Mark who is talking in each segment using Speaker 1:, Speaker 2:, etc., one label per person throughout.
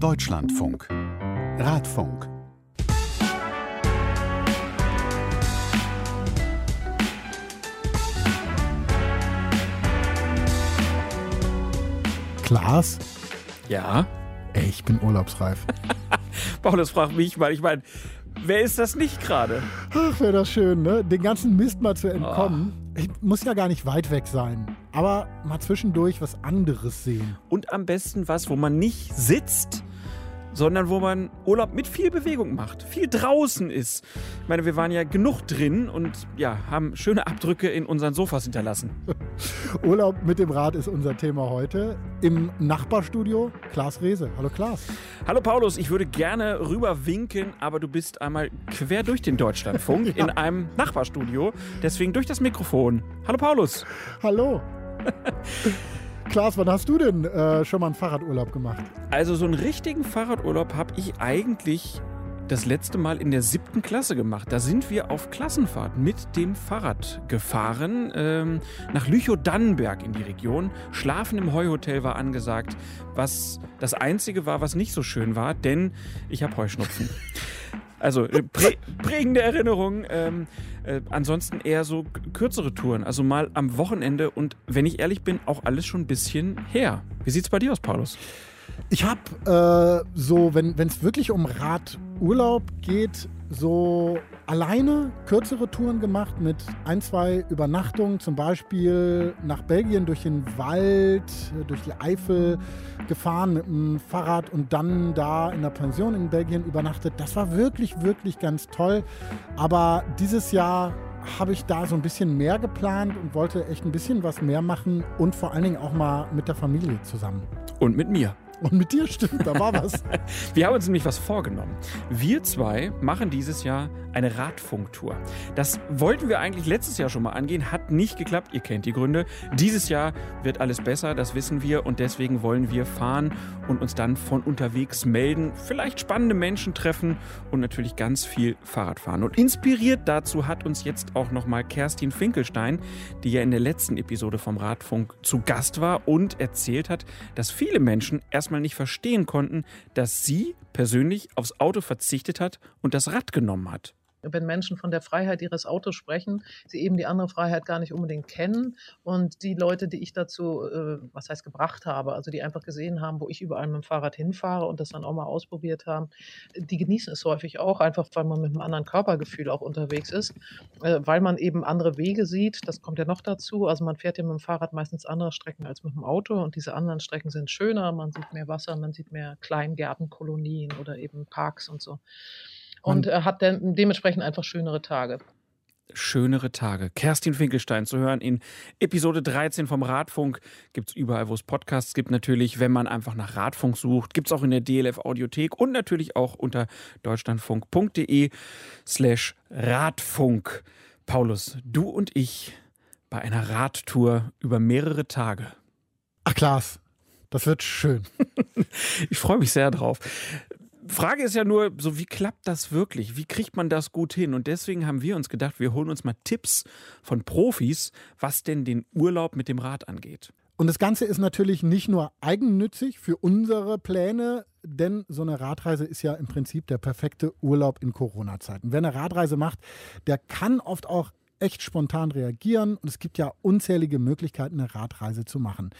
Speaker 1: Deutschlandfunk. Radfunk.
Speaker 2: Klaas,
Speaker 3: Ja?
Speaker 2: ey, ich bin urlaubsreif.
Speaker 3: Paulus fragt mich mal, ich meine, wer ist das nicht gerade?
Speaker 2: Ach, wäre das schön, ne? Den ganzen Mist mal zu entkommen. Ich muss ja gar nicht weit weg sein, aber mal zwischendurch was anderes sehen.
Speaker 3: Und am besten was, wo man nicht sitzt, sondern wo man Urlaub mit viel Bewegung macht, viel draußen ist. Ich meine, wir waren ja genug drin und ja, haben schöne Abdrücke in unseren Sofas hinterlassen.
Speaker 2: Urlaub mit dem Rad ist unser Thema heute. Im Nachbarstudio Klaas Rehse. Hallo Klaas.
Speaker 3: Hallo Paulus, ich würde gerne rüber winken, aber du bist einmal quer durch den Deutschlandfunk in einem Nachbarstudio, deswegen durch das Mikrofon. Hallo Paulus.
Speaker 2: Hallo. Klaas, wann hast du denn äh, schon mal einen Fahrradurlaub gemacht?
Speaker 3: Also so einen richtigen Fahrradurlaub habe ich eigentlich das letzte Mal in der siebten Klasse gemacht. Da sind wir auf Klassenfahrt mit dem Fahrrad gefahren ähm, nach Lüchow-Dannenberg in die Region. Schlafen im Heuhotel war angesagt, was das Einzige war, was nicht so schön war, denn ich habe Heuschnupfen. Also äh, prä prägende Erinnerungen. Ähm, äh, ansonsten eher so kürzere Touren, also mal am Wochenende und wenn ich ehrlich bin, auch alles schon ein bisschen her. Wie sieht's bei dir aus, Paulus?
Speaker 2: Ich habe äh, so, wenn es wirklich um Radurlaub geht, so alleine kürzere Touren gemacht mit ein, zwei Übernachtungen, zum Beispiel nach Belgien durch den Wald, durch die Eifel gefahren mit dem Fahrrad und dann da in der Pension in Belgien übernachtet. Das war wirklich, wirklich ganz toll. Aber dieses Jahr habe ich da so ein bisschen mehr geplant und wollte echt ein bisschen was mehr machen und vor allen Dingen auch mal mit der Familie zusammen.
Speaker 3: Und mit mir.
Speaker 2: Und mit dir stimmt, da war was.
Speaker 3: Wir haben uns nämlich was vorgenommen. Wir zwei machen dieses Jahr eine Radfunktour. Das wollten wir eigentlich letztes Jahr schon mal angehen, hat nicht geklappt. Ihr kennt die Gründe. Dieses Jahr wird alles besser, das wissen wir. Und deswegen wollen wir fahren und uns dann von unterwegs melden, vielleicht spannende Menschen treffen und natürlich ganz viel Fahrrad fahren. Und inspiriert dazu hat uns jetzt auch nochmal Kerstin Finkelstein, die ja in der letzten Episode vom Radfunk zu Gast war und erzählt hat, dass viele Menschen erstmal nicht verstehen konnten, dass sie persönlich aufs Auto verzichtet hat und das Rad genommen hat.
Speaker 4: Wenn Menschen von der Freiheit ihres Autos sprechen, sie eben die andere Freiheit gar nicht unbedingt kennen. Und die Leute, die ich dazu, äh, was heißt gebracht habe, also die einfach gesehen haben, wo ich überall mit dem Fahrrad hinfahre und das dann auch mal ausprobiert haben, die genießen es häufig auch, einfach weil man mit einem anderen Körpergefühl auch unterwegs ist, äh, weil man eben andere Wege sieht. Das kommt ja noch dazu. Also man fährt ja mit dem Fahrrad meistens andere Strecken als mit dem Auto und diese anderen Strecken sind schöner. Man sieht mehr Wasser, man sieht mehr Kleingärtenkolonien oder eben Parks und so und äh, hat dann dementsprechend einfach schönere Tage.
Speaker 3: Schönere Tage. Kerstin Finkelstein zu hören in Episode 13 vom Radfunk. Gibt es überall, wo es Podcasts gibt. Natürlich, wenn man einfach nach Radfunk sucht. Gibt es auch in der DLF Audiothek und natürlich auch unter deutschlandfunk.de slash Radfunk. Paulus, du und ich bei einer Radtour über mehrere Tage.
Speaker 2: Ach Klaas, das wird schön.
Speaker 3: Ich freue mich sehr drauf. Frage ist ja nur, so wie klappt das wirklich? Wie kriegt man das gut hin? Und deswegen haben wir uns gedacht, wir holen uns mal Tipps von Profis, was denn den Urlaub mit dem Rad angeht.
Speaker 2: Und das Ganze ist natürlich nicht nur eigennützig für unsere Pläne, denn so eine Radreise ist ja im Prinzip der perfekte Urlaub in Corona-Zeiten. Wer eine Radreise macht, der kann oft auch echt spontan reagieren und es gibt ja unzählige Möglichkeiten, eine Radreise zu machen.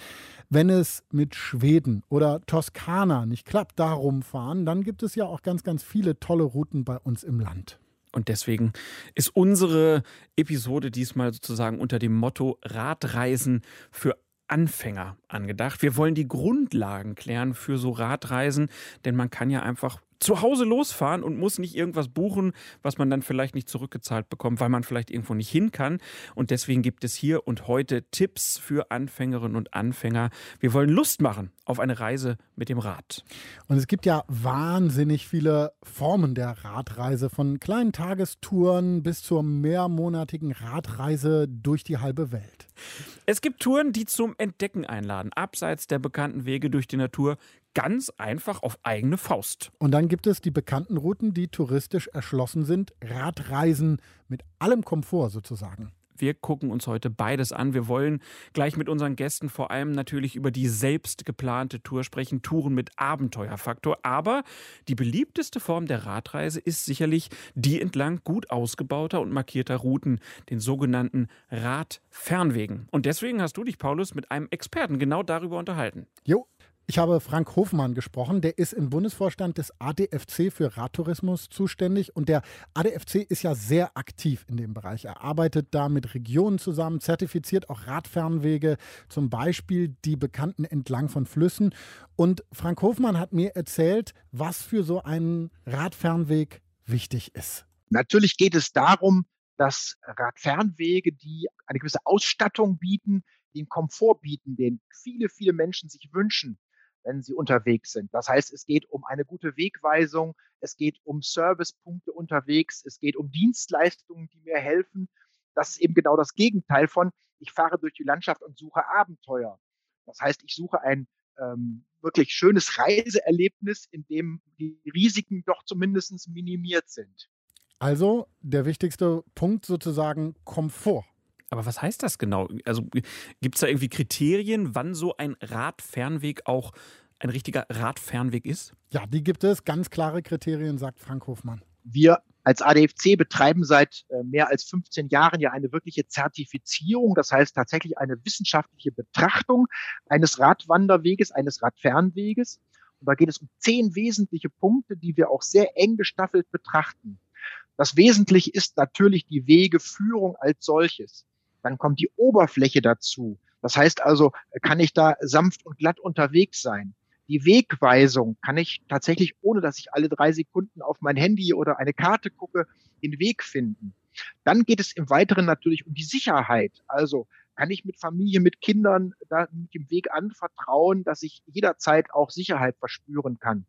Speaker 2: Wenn es mit Schweden oder Toskana nicht klappt, da rumfahren, dann gibt es ja auch ganz, ganz viele tolle Routen bei uns im Land.
Speaker 3: Und deswegen ist unsere Episode diesmal sozusagen unter dem Motto Radreisen für Anfänger angedacht. Wir wollen die Grundlagen klären für so Radreisen, denn man kann ja einfach zu Hause losfahren und muss nicht irgendwas buchen, was man dann vielleicht nicht zurückgezahlt bekommt, weil man vielleicht irgendwo nicht hin kann. Und deswegen gibt es hier und heute Tipps für Anfängerinnen und Anfänger. Wir wollen Lust machen auf eine Reise mit dem Rad.
Speaker 2: Und es gibt ja wahnsinnig viele Formen der Radreise, von kleinen Tagestouren bis zur mehrmonatigen Radreise durch die halbe Welt.
Speaker 3: Es gibt Touren, die zum Entdecken einladen, abseits der bekannten Wege durch die Natur, ganz einfach auf eigene Faust.
Speaker 2: Und dann gibt es die bekannten Routen, die touristisch erschlossen sind, Radreisen mit allem Komfort sozusagen.
Speaker 3: Wir gucken uns heute beides an. Wir wollen gleich mit unseren Gästen vor allem natürlich über die selbst geplante Tour sprechen, Touren mit Abenteuerfaktor. Aber die beliebteste Form der Radreise ist sicherlich die entlang gut ausgebauter und markierter Routen, den sogenannten Radfernwegen. Und deswegen hast du dich, Paulus, mit einem Experten genau darüber unterhalten.
Speaker 2: Jo, ich habe Frank Hofmann gesprochen, der ist im Bundesvorstand des ADFC für Radtourismus zuständig und der ADFC ist ja sehr aktiv in dem Bereich. Er arbeitet da mit Regionen zusammen, zertifiziert auch Radfernwege, zum Beispiel die bekannten entlang von Flüssen. Und Frank Hofmann hat mir erzählt, was für so einen Radfernweg wichtig ist.
Speaker 5: Natürlich geht es darum, dass Radfernwege, die eine gewisse Ausstattung bieten, den Komfort bieten, den viele, viele Menschen sich wünschen, wenn sie unterwegs sind. Das heißt, es geht um eine gute Wegweisung, es geht um Servicepunkte unterwegs, es geht um Dienstleistungen, die mir helfen. Das ist eben genau das Gegenteil von, ich fahre durch die Landschaft und suche Abenteuer. Das heißt, ich suche ein ähm, wirklich schönes Reiseerlebnis, in dem die Risiken doch zumindest minimiert sind.
Speaker 2: Also der wichtigste Punkt sozusagen Komfort.
Speaker 3: Aber was heißt das genau? Also gibt es da irgendwie Kriterien, wann so ein Radfernweg auch ein richtiger Radfernweg ist?
Speaker 2: Ja, die gibt es. Ganz klare Kriterien, sagt Frank Hofmann.
Speaker 5: Wir als ADFC betreiben seit äh, mehr als 15 Jahren ja eine wirkliche Zertifizierung, das heißt tatsächlich eine wissenschaftliche Betrachtung eines Radwanderweges, eines Radfernweges. Und da geht es um zehn wesentliche Punkte, die wir auch sehr eng gestaffelt betrachten. Das Wesentliche ist natürlich die Wegeführung als solches. Dann kommt die Oberfläche dazu. Das heißt also, kann ich da sanft und glatt unterwegs sein? Die Wegweisung kann ich tatsächlich, ohne dass ich alle drei Sekunden auf mein Handy oder eine Karte gucke, den Weg finden. Dann geht es im Weiteren natürlich um die Sicherheit. Also kann ich mit Familie, mit Kindern da mit dem Weg anvertrauen, dass ich jederzeit auch Sicherheit verspüren kann.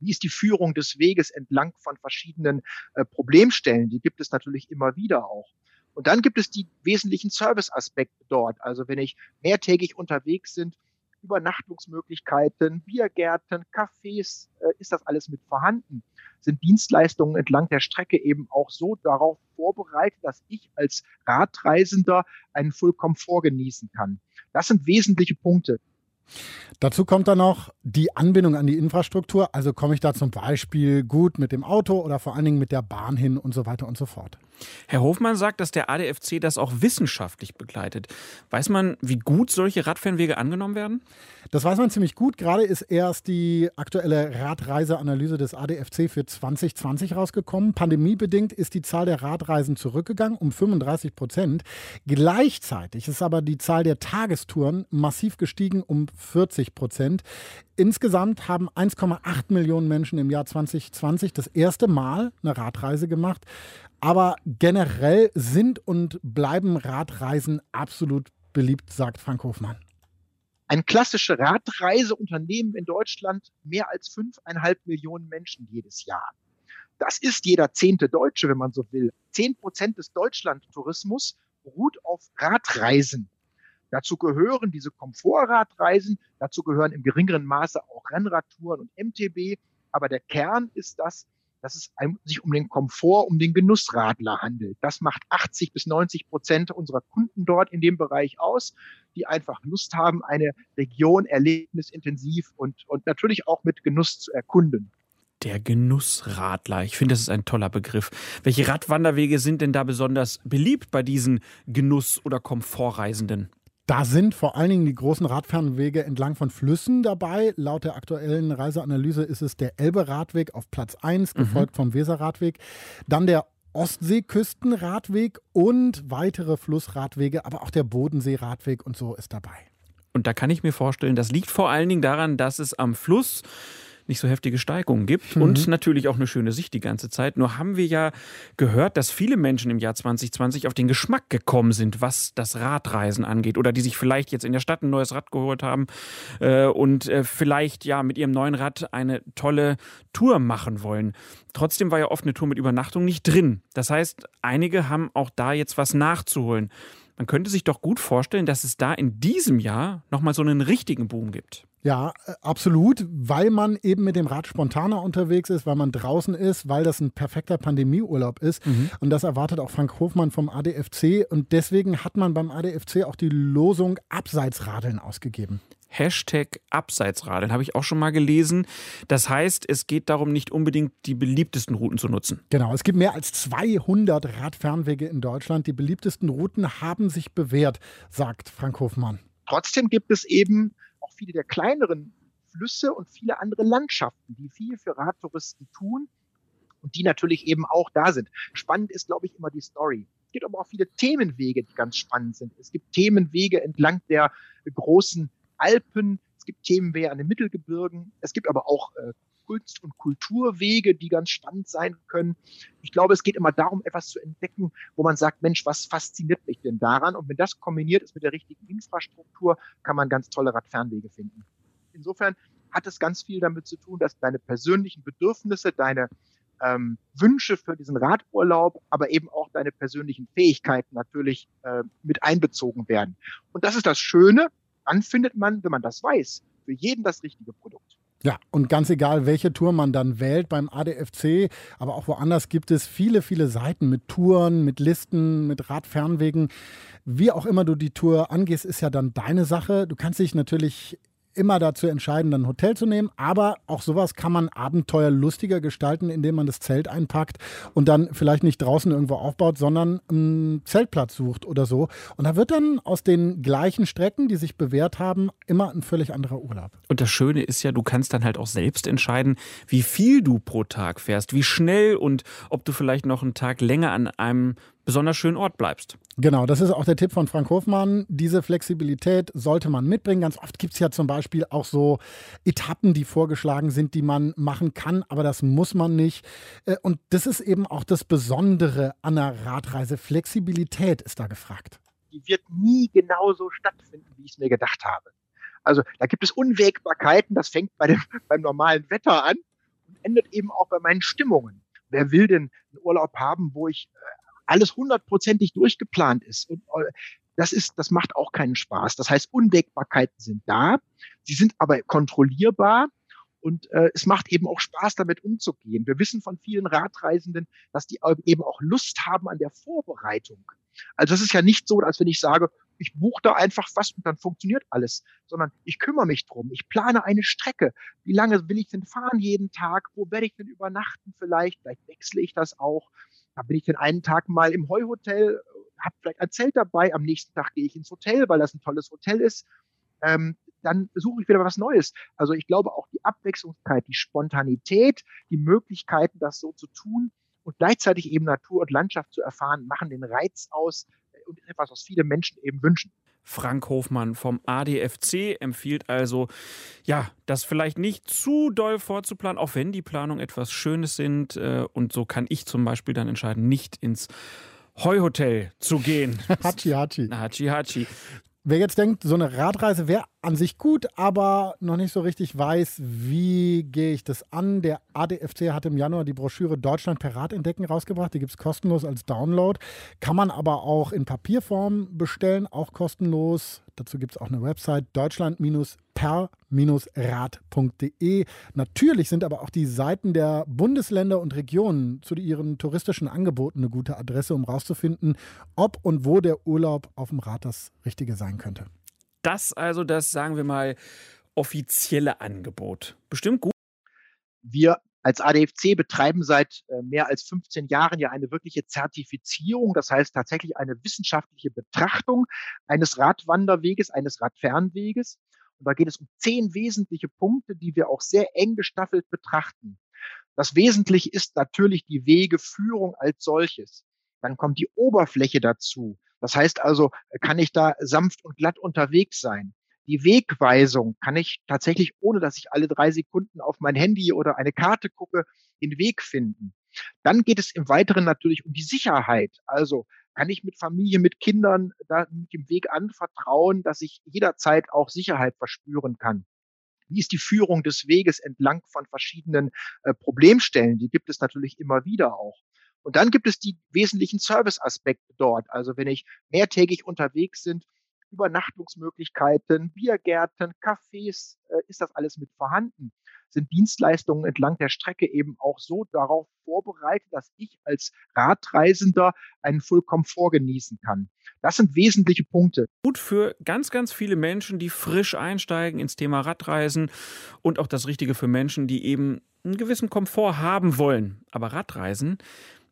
Speaker 5: Wie ist die Führung des Weges entlang von verschiedenen äh, Problemstellen? Die gibt es natürlich immer wieder auch. Und dann gibt es die wesentlichen Serviceaspekte dort. Also wenn ich mehrtägig unterwegs sind, Übernachtungsmöglichkeiten, Biergärten, Cafés, äh, ist das alles mit vorhanden? Sind Dienstleistungen entlang der Strecke eben auch so darauf vorbereitet, dass ich als Radreisender einen Fullkomfort genießen kann? Das sind wesentliche Punkte.
Speaker 2: Dazu kommt dann noch die Anbindung an die Infrastruktur. Also komme ich da zum Beispiel gut mit dem Auto oder vor allen Dingen mit der Bahn hin und so weiter und so fort.
Speaker 3: Herr Hofmann sagt, dass der ADFC das auch wissenschaftlich begleitet. Weiß man, wie gut solche Radfernwege angenommen werden?
Speaker 2: Das weiß man ziemlich gut. Gerade ist erst die aktuelle Radreiseanalyse des ADFC für 2020 rausgekommen. Pandemiebedingt ist die Zahl der Radreisen zurückgegangen um 35 Prozent. Gleichzeitig ist aber die Zahl der Tagestouren massiv gestiegen um 40 Prozent. Insgesamt haben 1,8 Millionen Menschen im Jahr 2020 das erste Mal eine Radreise gemacht. Aber generell sind und bleiben Radreisen absolut beliebt, sagt Frank Hofmann.
Speaker 5: Ein klassische Radreiseunternehmen in Deutschland mehr als fünfeinhalb Millionen Menschen jedes Jahr. Das ist jeder zehnte Deutsche, wenn man so will. Zehn Prozent des Deutschlandtourismus ruht auf Radreisen. Dazu gehören diese Komfortradreisen, dazu gehören im geringeren Maße auch Rennradtouren und MTB. Aber der Kern ist das, dass es sich um den Komfort, um den Genussradler handelt. Das macht 80 bis 90 Prozent unserer Kunden dort in dem Bereich aus, die einfach Lust haben, eine Region erlebnisintensiv und, und natürlich auch mit Genuss zu erkunden.
Speaker 3: Der Genussradler. Ich finde, das ist ein toller Begriff. Welche Radwanderwege sind denn da besonders beliebt bei diesen Genuss- oder Komfortreisenden?
Speaker 2: Da sind vor allen Dingen die großen Radfernwege entlang von Flüssen dabei. Laut der aktuellen Reiseanalyse ist es der Elbe-Radweg auf Platz 1, mhm. gefolgt vom Weser-Radweg. Dann der Ostseeküstenradweg und weitere Flussradwege, aber auch der Bodensee-Radweg und so ist dabei.
Speaker 3: Und da kann ich mir vorstellen, das liegt vor allen Dingen daran, dass es am Fluss nicht so heftige Steigungen gibt mhm. und natürlich auch eine schöne Sicht die ganze Zeit. Nur haben wir ja gehört, dass viele Menschen im Jahr 2020 auf den Geschmack gekommen sind, was das Radreisen angeht oder die sich vielleicht jetzt in der Stadt ein neues Rad geholt haben äh, und äh, vielleicht ja mit ihrem neuen Rad eine tolle Tour machen wollen. Trotzdem war ja oft eine Tour mit Übernachtung nicht drin. Das heißt, einige haben auch da jetzt was nachzuholen. Man könnte sich doch gut vorstellen, dass es da in diesem Jahr nochmal so einen richtigen Boom gibt.
Speaker 2: Ja, äh, absolut, weil man eben mit dem Rad spontaner unterwegs ist, weil man draußen ist, weil das ein perfekter Pandemieurlaub ist. Mhm. Und das erwartet auch Frank Hofmann vom ADFC. Und deswegen hat man beim ADFC auch die Losung Abseitsradeln ausgegeben.
Speaker 3: Hashtag Abseitsradeln habe ich auch schon mal gelesen. Das heißt, es geht darum, nicht unbedingt die beliebtesten Routen zu nutzen.
Speaker 2: Genau, es gibt mehr als 200 Radfernwege in Deutschland. Die beliebtesten Routen haben sich bewährt, sagt Frank Hofmann.
Speaker 5: Trotzdem gibt es eben auch viele der kleineren Flüsse und viele andere Landschaften, die viel für Radtouristen tun und die natürlich eben auch da sind. Spannend ist, glaube ich, immer die Story. Es gibt aber auch viele Themenwege, die ganz spannend sind. Es gibt Themenwege entlang der großen Alpen, es gibt Themenwege an den Mittelgebirgen, es gibt aber auch äh, Kunst- und Kulturwege, die ganz spannend sein können. Ich glaube, es geht immer darum, etwas zu entdecken, wo man sagt, Mensch, was fasziniert mich denn daran? Und wenn das kombiniert ist mit der richtigen Infrastruktur, kann man ganz tolle Radfernwege finden. Insofern hat es ganz viel damit zu tun, dass deine persönlichen Bedürfnisse, deine ähm, Wünsche für diesen Radurlaub, aber eben auch deine persönlichen Fähigkeiten natürlich äh, mit einbezogen werden. Und das ist das Schöne. Dann findet man, wenn man das weiß, für jeden das richtige Produkt.
Speaker 2: Ja, und ganz egal, welche Tour man dann wählt beim ADFC, aber auch woanders gibt es viele, viele Seiten mit Touren, mit Listen, mit Radfernwegen. Wie auch immer du die Tour angehst, ist ja dann deine Sache. Du kannst dich natürlich immer dazu entscheiden, ein Hotel zu nehmen. Aber auch sowas kann man abenteuerlustiger gestalten, indem man das Zelt einpackt und dann vielleicht nicht draußen irgendwo aufbaut, sondern einen Zeltplatz sucht oder so. Und da wird dann aus den gleichen Strecken, die sich bewährt haben, immer ein völlig anderer Urlaub.
Speaker 3: Und das Schöne ist ja, du kannst dann halt auch selbst entscheiden, wie viel du pro Tag fährst, wie schnell und ob du vielleicht noch einen Tag länger an einem besonders schönen Ort bleibst.
Speaker 2: Genau, das ist auch der Tipp von Frank Hofmann. Diese Flexibilität sollte man mitbringen. Ganz oft gibt es ja zum Beispiel auch so Etappen, die vorgeschlagen sind, die man machen kann, aber das muss man nicht. Äh, und das ist eben auch das Besondere an einer Radreise. Flexibilität ist da gefragt.
Speaker 5: Die wird nie genauso stattfinden, wie ich es mir gedacht habe. Also da gibt es Unwägbarkeiten, das fängt bei dem, beim normalen Wetter an und endet eben auch bei meinen Stimmungen. Wer will denn einen Urlaub haben, wo ich äh, alles hundertprozentig durchgeplant ist. Und äh, das ist, das macht auch keinen Spaß. Das heißt, Unwägbarkeiten sind da, sie sind aber kontrollierbar und äh, es macht eben auch Spaß, damit umzugehen. Wir wissen von vielen Radreisenden, dass die eben auch Lust haben an der Vorbereitung. Also das ist ja nicht so, als wenn ich sage, ich buche da einfach was und dann funktioniert alles, sondern ich kümmere mich drum. Ich plane eine Strecke. Wie lange will ich denn fahren jeden Tag? Wo werde ich denn übernachten vielleicht? Vielleicht wechsle ich das auch. Da bin ich den einen Tag mal im Heuhotel, habe vielleicht ein Zelt dabei, am nächsten Tag gehe ich ins Hotel, weil das ein tolles Hotel ist. Ähm, dann suche ich wieder was Neues. Also ich glaube auch die Abwechslungskeit, die Spontanität, die Möglichkeiten, das so zu tun und gleichzeitig eben Natur und Landschaft zu erfahren, machen den Reiz aus und etwas, was viele Menschen eben wünschen.
Speaker 3: Frank Hofmann vom ADFC empfiehlt also, ja, das vielleicht nicht zu doll vorzuplanen, auch wenn die Planungen etwas Schönes sind. Äh, und so kann ich zum Beispiel dann entscheiden, nicht ins Heuhotel zu gehen.
Speaker 2: Hachi Hachi.
Speaker 3: Hachi Hachi.
Speaker 2: Wer jetzt denkt, so eine Radreise wäre an sich gut, aber noch nicht so richtig weiß, wie gehe ich das an. Der ADFC hat im Januar die Broschüre Deutschland per Rad entdecken rausgebracht. Die gibt es kostenlos als Download. Kann man aber auch in Papierform bestellen, auch kostenlos. Dazu gibt es auch eine Website deutschland-per-rad.de. Natürlich sind aber auch die Seiten der Bundesländer und Regionen zu ihren touristischen Angeboten eine gute Adresse, um herauszufinden, ob und wo der Urlaub auf dem Rad das Richtige sein könnte.
Speaker 3: Das also das, sagen wir mal, offizielle Angebot. Bestimmt gut.
Speaker 5: Wir als ADFC betreiben seit äh, mehr als 15 Jahren ja eine wirkliche Zertifizierung, das heißt tatsächlich eine wissenschaftliche Betrachtung eines Radwanderweges, eines Radfernweges. Und da geht es um zehn wesentliche Punkte, die wir auch sehr eng gestaffelt betrachten. Das Wesentliche ist natürlich die Wegeführung als solches. Dann kommt die Oberfläche dazu. Das heißt also, kann ich da sanft und glatt unterwegs sein? Die Wegweisung kann ich tatsächlich, ohne dass ich alle drei Sekunden auf mein Handy oder eine Karte gucke, den Weg finden. Dann geht es im Weiteren natürlich um die Sicherheit. Also kann ich mit Familie, mit Kindern da mit dem Weg anvertrauen, dass ich jederzeit auch Sicherheit verspüren kann. Wie ist die Führung des Weges entlang von verschiedenen äh, Problemstellen? Die gibt es natürlich immer wieder auch. Und dann gibt es die wesentlichen Serviceaspekte dort. Also wenn ich mehrtägig unterwegs sind, Übernachtungsmöglichkeiten, Biergärten, Cafés, äh, ist das alles mit vorhanden? Sind Dienstleistungen entlang der Strecke eben auch so darauf vorbereitet, dass ich als Radreisender einen Vollkomfort genießen kann? Das sind wesentliche Punkte.
Speaker 3: Gut für ganz, ganz viele Menschen, die frisch einsteigen ins Thema Radreisen und auch das Richtige für Menschen, die eben einen gewissen Komfort haben wollen. Aber Radreisen,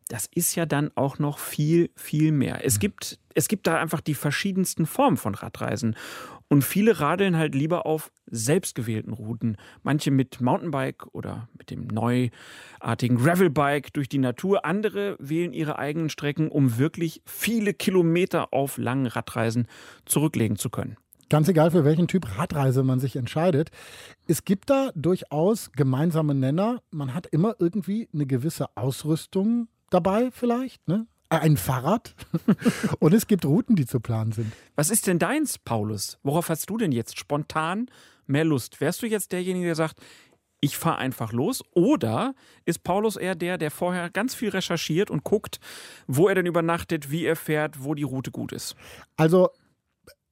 Speaker 3: das ist ja dann auch noch viel, viel mehr. Es gibt, es gibt da einfach die verschiedensten Formen von Radreisen. Und viele radeln halt lieber auf selbstgewählten Routen. Manche mit Mountainbike oder mit dem neuartigen Gravelbike durch die Natur. Andere wählen ihre eigenen Strecken, um wirklich viele Kilometer auf langen Radreisen zurücklegen zu können.
Speaker 2: Ganz egal, für welchen Typ Radreise man sich entscheidet. Es gibt da durchaus gemeinsame Nenner. Man hat immer irgendwie eine gewisse Ausrüstung dabei vielleicht, ne? Äh, ein Fahrrad. Und es gibt Routen, die zu planen sind.
Speaker 3: Was ist denn deins, Paulus? Worauf hast du denn jetzt spontan mehr Lust? Wärst du jetzt derjenige, der sagt, ich fahre einfach los? Oder ist Paulus eher der, der vorher ganz viel recherchiert und guckt, wo er denn übernachtet, wie er fährt, wo die Route gut ist?
Speaker 2: Also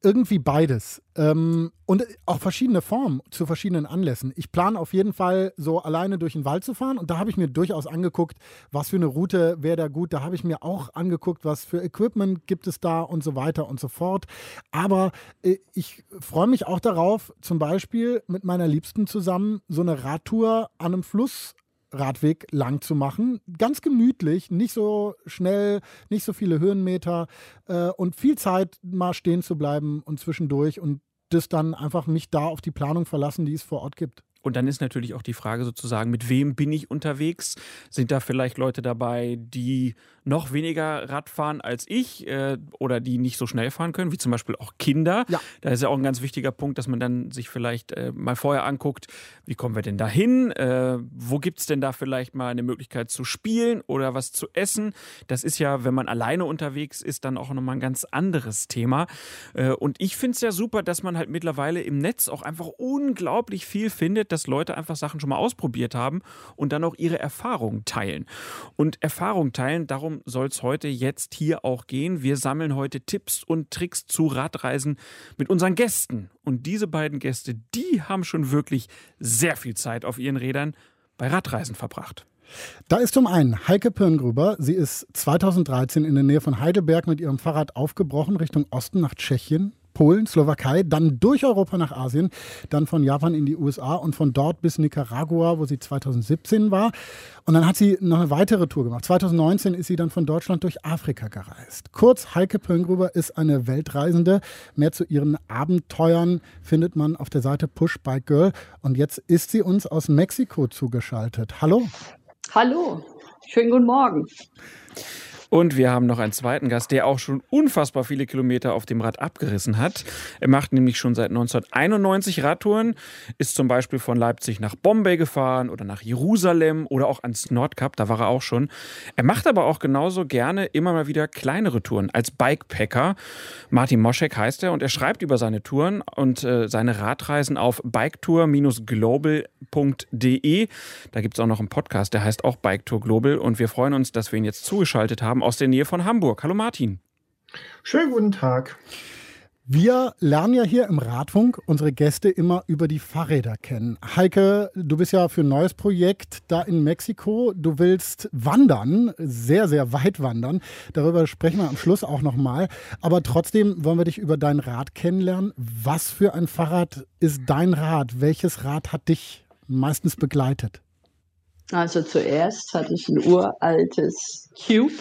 Speaker 2: irgendwie beides. Ähm, und auch verschiedene Formen zu verschiedenen Anlässen. Ich plane auf jeden Fall so alleine durch den Wald zu fahren und da habe ich mir durchaus angeguckt, was für eine Route wäre da gut. Da habe ich mir auch angeguckt, was für Equipment gibt es da und so weiter und so fort. Aber äh, ich freue mich auch darauf, zum Beispiel mit meiner Liebsten zusammen so eine Radtour an einem Fluss Radweg lang zu machen. Ganz gemütlich, nicht so schnell, nicht so viele Höhenmeter äh, und viel Zeit mal stehen zu bleiben und zwischendurch und das dann einfach mich da auf die Planung verlassen, die es vor Ort gibt.
Speaker 3: Und dann ist natürlich auch die Frage sozusagen, mit wem bin ich unterwegs? Sind da vielleicht Leute dabei, die noch weniger Rad fahren als ich äh, oder die nicht so schnell fahren können, wie zum Beispiel auch Kinder? Ja. Da ist ja auch ein ganz wichtiger Punkt, dass man dann sich vielleicht äh, mal vorher anguckt, wie kommen wir denn da hin? Äh, wo gibt es denn da vielleicht mal eine Möglichkeit zu spielen oder was zu essen? Das ist ja, wenn man alleine unterwegs ist, dann auch nochmal ein ganz anderes Thema. Äh, und ich finde es ja super, dass man halt mittlerweile im Netz auch einfach unglaublich viel findet, dass Leute einfach Sachen schon mal ausprobiert haben und dann auch ihre Erfahrungen teilen. Und Erfahrungen teilen, darum soll es heute jetzt hier auch gehen. Wir sammeln heute Tipps und Tricks zu Radreisen mit unseren Gästen. Und diese beiden Gäste, die haben schon wirklich sehr viel Zeit auf ihren Rädern bei Radreisen verbracht.
Speaker 2: Da ist zum einen Heike Pirngrüber. Sie ist 2013 in der Nähe von Heidelberg mit ihrem Fahrrad aufgebrochen Richtung Osten nach Tschechien. Polen, Slowakei, dann durch Europa nach Asien, dann von Japan in die USA und von dort bis Nicaragua, wo sie 2017 war. Und dann hat sie noch eine weitere Tour gemacht. 2019 ist sie dann von Deutschland durch Afrika gereist. Kurz, Heike Pöllngruber ist eine Weltreisende. Mehr zu ihren Abenteuern findet man auf der Seite Push Bike Girl. Und jetzt ist sie uns aus Mexiko zugeschaltet. Hallo.
Speaker 6: Hallo, schönen guten Morgen.
Speaker 3: Und wir haben noch einen zweiten Gast, der auch schon unfassbar viele Kilometer auf dem Rad abgerissen hat. Er macht nämlich schon seit 1991 Radtouren, ist zum Beispiel von Leipzig nach Bombay gefahren oder nach Jerusalem oder auch ans Nordkap, da war er auch schon. Er macht aber auch genauso gerne immer mal wieder kleinere Touren als Bikepacker. Martin Moschek heißt er und er schreibt über seine Touren und äh, seine Radreisen auf biketour-global.de. Da gibt es auch noch einen Podcast, der heißt auch Biketour Global und wir freuen uns, dass wir ihn jetzt zugeschaltet haben aus der Nähe von Hamburg. Hallo Martin.
Speaker 7: Schönen guten Tag.
Speaker 2: Wir lernen ja hier im Radfunk unsere Gäste immer über die Fahrräder kennen. Heike, du bist ja für ein neues Projekt da in Mexiko. Du willst wandern, sehr, sehr weit wandern. Darüber sprechen wir am Schluss auch nochmal. Aber trotzdem wollen wir dich über dein Rad kennenlernen. Was für ein Fahrrad ist dein Rad? Welches Rad hat dich meistens begleitet?
Speaker 6: Also zuerst hatte ich ein uraltes Cube.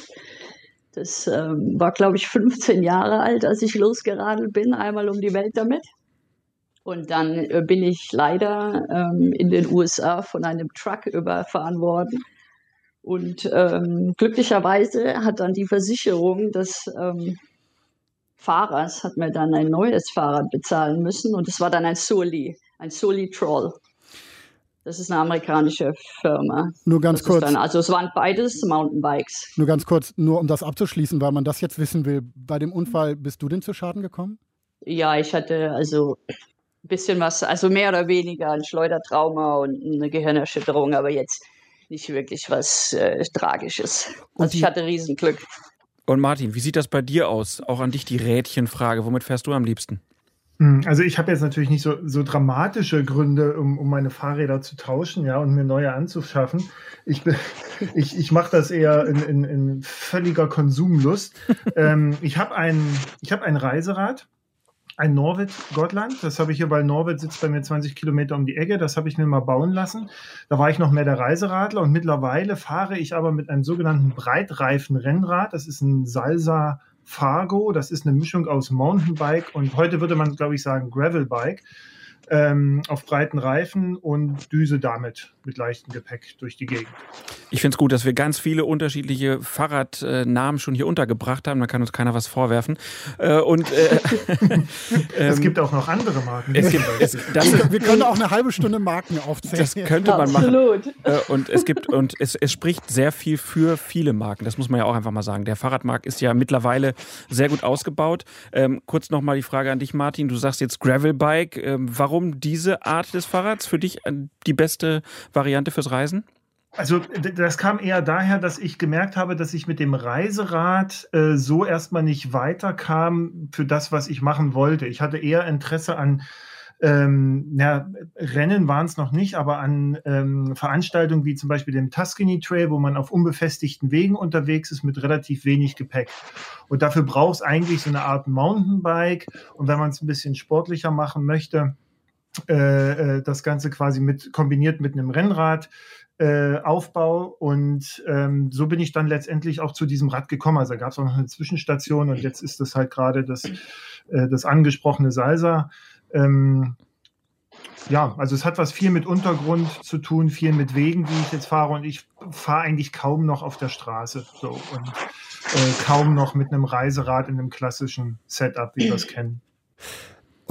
Speaker 6: Das ähm, war, glaube ich, 15 Jahre alt, als ich losgeradelt bin, einmal um die Welt damit. Und dann äh, bin ich leider ähm, in den USA von einem Truck überfahren worden. Und ähm, glücklicherweise hat dann die Versicherung des ähm, Fahrers hat mir dann ein neues Fahrrad bezahlen müssen. Und es war dann ein Soli, ein Soli Troll. Das ist eine amerikanische Firma.
Speaker 2: Nur ganz
Speaker 6: das
Speaker 2: kurz.
Speaker 6: Dann, also es waren beides Mountainbikes.
Speaker 2: Nur ganz kurz, nur um das abzuschließen, weil man das jetzt wissen will. Bei dem Unfall bist du denn zu Schaden gekommen?
Speaker 6: Ja, ich hatte also ein bisschen was, also mehr oder weniger ein Schleudertrauma und eine Gehirnerschütterung, aber jetzt nicht wirklich was äh, Tragisches. Also ich hatte Riesenglück.
Speaker 3: Und Martin, wie sieht das bei dir aus? Auch an dich die Rädchenfrage. Womit fährst du am liebsten?
Speaker 7: Hm, also ich habe jetzt natürlich nicht so, so dramatische Gründe, um, um meine Fahrräder zu tauschen, ja, und mir neue anzuschaffen. Ich, ich, ich mache das eher in, in, in völliger Konsumlust. ähm, ich habe ein, ich hab ein Reiserad, ein Norwit Gottland. Das habe ich hier, weil Norwit sitzt bei mir 20 Kilometer um die Ecke. Das habe ich mir mal bauen lassen. Da war ich noch mehr der Reiseradler und mittlerweile fahre ich aber mit einem sogenannten Breitreifen-Rennrad. Das ist ein Salsa Fargo. Das ist eine Mischung aus Mountainbike und heute würde man, glaube ich, sagen Gravelbike ähm, auf breiten Reifen und düse damit mit leichtem Gepäck durch die Gegend.
Speaker 3: Ich finde es gut, dass wir ganz viele unterschiedliche Fahrradnamen schon hier untergebracht haben. Da kann uns keiner was vorwerfen. Äh, und äh,
Speaker 7: es ähm, gibt auch noch andere Marken. Es gibt,
Speaker 2: es, das, wir können auch eine halbe Stunde Marken aufzählen.
Speaker 3: Das könnte man Absolut. machen. Äh, und es gibt und es, es spricht sehr viel für viele Marken. Das muss man ja auch einfach mal sagen. Der Fahrradmarkt ist ja mittlerweile sehr gut ausgebaut. Ähm, kurz nochmal die Frage an dich, Martin. Du sagst jetzt Gravelbike. Ähm, warum diese Art des Fahrrads für dich äh, die beste Variante fürs Reisen?
Speaker 7: Also das kam eher daher, dass ich gemerkt habe, dass ich mit dem Reiserad äh, so erstmal nicht weiterkam für das, was ich machen wollte. Ich hatte eher Interesse an ähm, ja, Rennen waren es noch nicht, aber an ähm, Veranstaltungen wie zum Beispiel dem Tuscany Trail, wo man auf unbefestigten Wegen unterwegs ist mit relativ wenig Gepäck. Und dafür braucht es eigentlich so eine Art Mountainbike. Und wenn man es ein bisschen sportlicher machen möchte, das Ganze quasi mit kombiniert mit einem Rennrad. Äh, Aufbau und ähm, so bin ich dann letztendlich auch zu diesem Rad gekommen. Also gab es auch noch eine Zwischenstation und jetzt ist das halt gerade das, äh, das angesprochene Salsa. Ähm, ja, also es hat was viel mit Untergrund zu tun, viel mit Wegen, die ich jetzt fahre und ich fahre eigentlich kaum noch auf der Straße so und äh, kaum noch mit einem Reiserad in einem klassischen Setup, wie wir es kennen.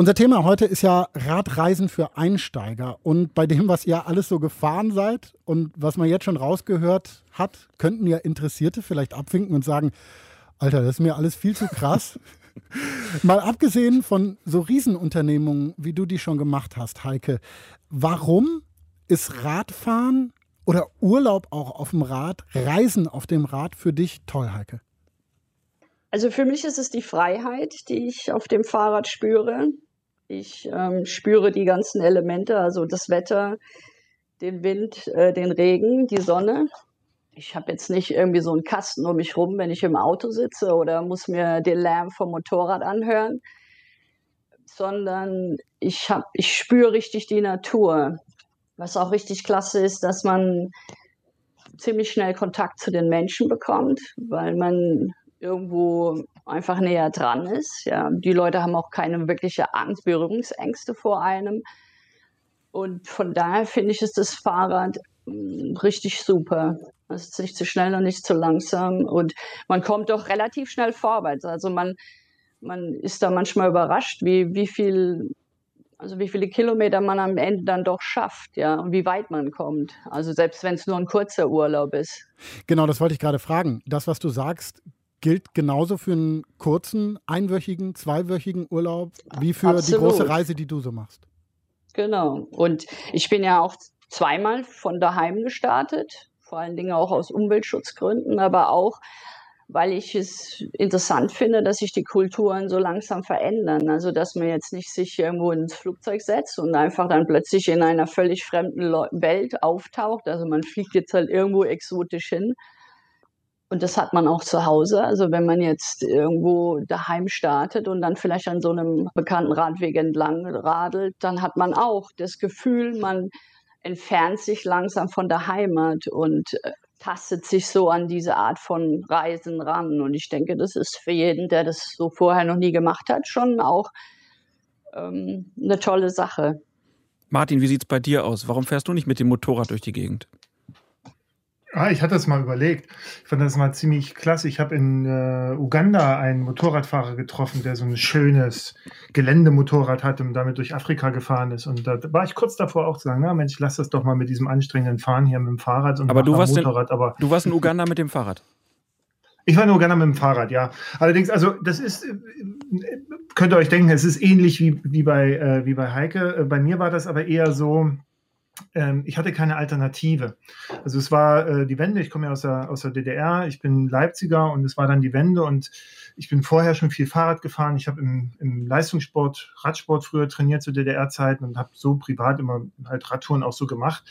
Speaker 2: Unser Thema heute ist ja Radreisen für Einsteiger. Und bei dem, was ihr alles so gefahren seid und was man jetzt schon rausgehört hat, könnten ja Interessierte vielleicht abwinken und sagen, Alter, das ist mir alles viel zu krass. Mal abgesehen von so Riesenunternehmungen, wie du die schon gemacht hast, Heike, warum ist Radfahren oder Urlaub auch auf dem Rad, Reisen auf dem Rad für dich toll, Heike?
Speaker 6: Also für mich ist es die Freiheit, die ich auf dem Fahrrad spüre. Ich ähm, spüre die ganzen Elemente, also das Wetter, den Wind, äh, den Regen, die Sonne. Ich habe jetzt nicht irgendwie so einen Kasten um mich rum, wenn ich im Auto sitze oder muss mir den Lärm vom Motorrad anhören, sondern ich, hab, ich spüre richtig die Natur. Was auch richtig klasse ist, dass man ziemlich schnell Kontakt zu den Menschen bekommt, weil man irgendwo einfach näher dran ist. Ja, die Leute haben auch keine wirkliche Angst, Berührungsängste vor einem. Und von daher finde ich, ist das Fahrrad hm, richtig super. Es ist nicht zu schnell und nicht zu langsam. Und man kommt doch relativ schnell vorwärts. Also man, man ist da manchmal überrascht, wie, wie viel, also wie viele Kilometer man am Ende dann doch schafft, ja, und wie weit man kommt. Also selbst wenn es nur ein kurzer Urlaub ist.
Speaker 2: Genau, das wollte ich gerade fragen. Das, was du sagst, gilt genauso für einen kurzen, einwöchigen, zweiwöchigen Urlaub wie für Absolut. die große Reise, die du so machst.
Speaker 6: Genau. Und ich bin ja auch zweimal von daheim gestartet, vor allen Dingen auch aus Umweltschutzgründen, aber auch, weil ich es interessant finde, dass sich die Kulturen so langsam verändern. Also, dass man jetzt nicht sich irgendwo ins Flugzeug setzt und einfach dann plötzlich in einer völlig fremden Welt auftaucht. Also, man fliegt jetzt halt irgendwo exotisch hin, und das hat man auch zu Hause. Also wenn man jetzt irgendwo daheim startet und dann vielleicht an so einem bekannten Radweg entlang radelt, dann hat man auch das Gefühl, man entfernt sich langsam von der Heimat und äh, tastet sich so an diese Art von Reisen ran. Und ich denke, das ist für jeden, der das so vorher noch nie gemacht hat, schon auch ähm, eine tolle Sache.
Speaker 3: Martin, wie sieht es bei dir aus? Warum fährst du nicht mit dem Motorrad durch die Gegend?
Speaker 7: Ah, ich hatte das mal überlegt. Ich fand das mal ziemlich klasse. Ich habe in äh, Uganda einen Motorradfahrer getroffen, der so ein schönes Geländemotorrad hat und damit durch Afrika gefahren ist. Und da war ich kurz davor auch zu sagen, na Mensch, lass das doch mal mit diesem anstrengenden Fahren hier mit dem Fahrrad und
Speaker 3: aber du warst
Speaker 7: Motorrad.
Speaker 3: In, aber du warst in Uganda mit dem Fahrrad.
Speaker 7: Ich war in Uganda mit dem Fahrrad, ja. Allerdings, also das ist, könnt ihr euch denken, es ist ähnlich wie, wie, bei, äh, wie bei Heike. Bei mir war das aber eher so, ähm, ich hatte keine Alternative. Also es war äh, die Wende, ich komme ja aus der, aus der DDR, ich bin Leipziger und es war dann die Wende und ich bin vorher schon viel Fahrrad gefahren. Ich habe im, im, Leistungssport, Radsport früher trainiert zu DDR-Zeiten und habe so privat immer halt Radtouren auch so gemacht.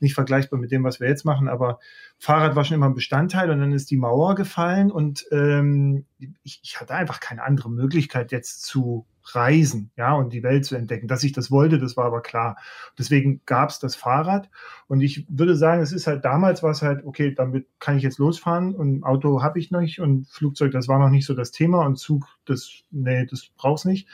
Speaker 7: Nicht vergleichbar mit dem, was wir jetzt machen, aber Fahrrad war schon immer ein Bestandteil und dann ist die Mauer gefallen und ähm, ich, ich hatte einfach keine andere Möglichkeit jetzt zu reisen, ja, und die Welt zu entdecken. Dass ich das wollte, das war aber klar. Deswegen gab es das Fahrrad. Und ich würde sagen, es ist halt damals war es halt, okay, damit kann ich jetzt losfahren und Auto habe ich noch nicht und Flugzeug, das war noch nicht so das Thema und Zug, das, nee, das brauch's nicht.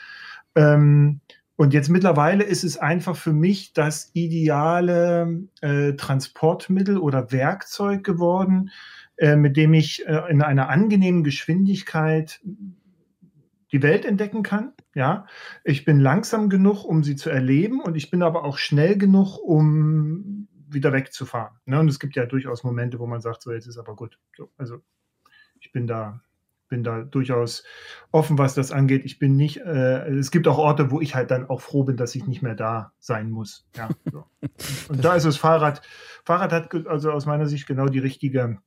Speaker 7: Ähm, und jetzt mittlerweile ist es einfach für mich das ideale äh, Transportmittel oder Werkzeug geworden, äh, mit dem ich äh, in einer angenehmen Geschwindigkeit die Welt entdecken kann. Ja, ich bin langsam genug, um sie zu erleben und ich bin aber auch schnell genug, um wieder wegzufahren. Ne? Und es gibt ja durchaus Momente, wo man sagt, so jetzt ist aber gut. So, also ich bin da, bin da durchaus offen, was das angeht. Ich bin nicht, äh, es gibt auch Orte, wo ich halt dann auch froh bin, dass ich nicht mehr da sein muss. Ja, so. Und da ist das Fahrrad. Fahrrad hat also aus meiner Sicht genau die richtige,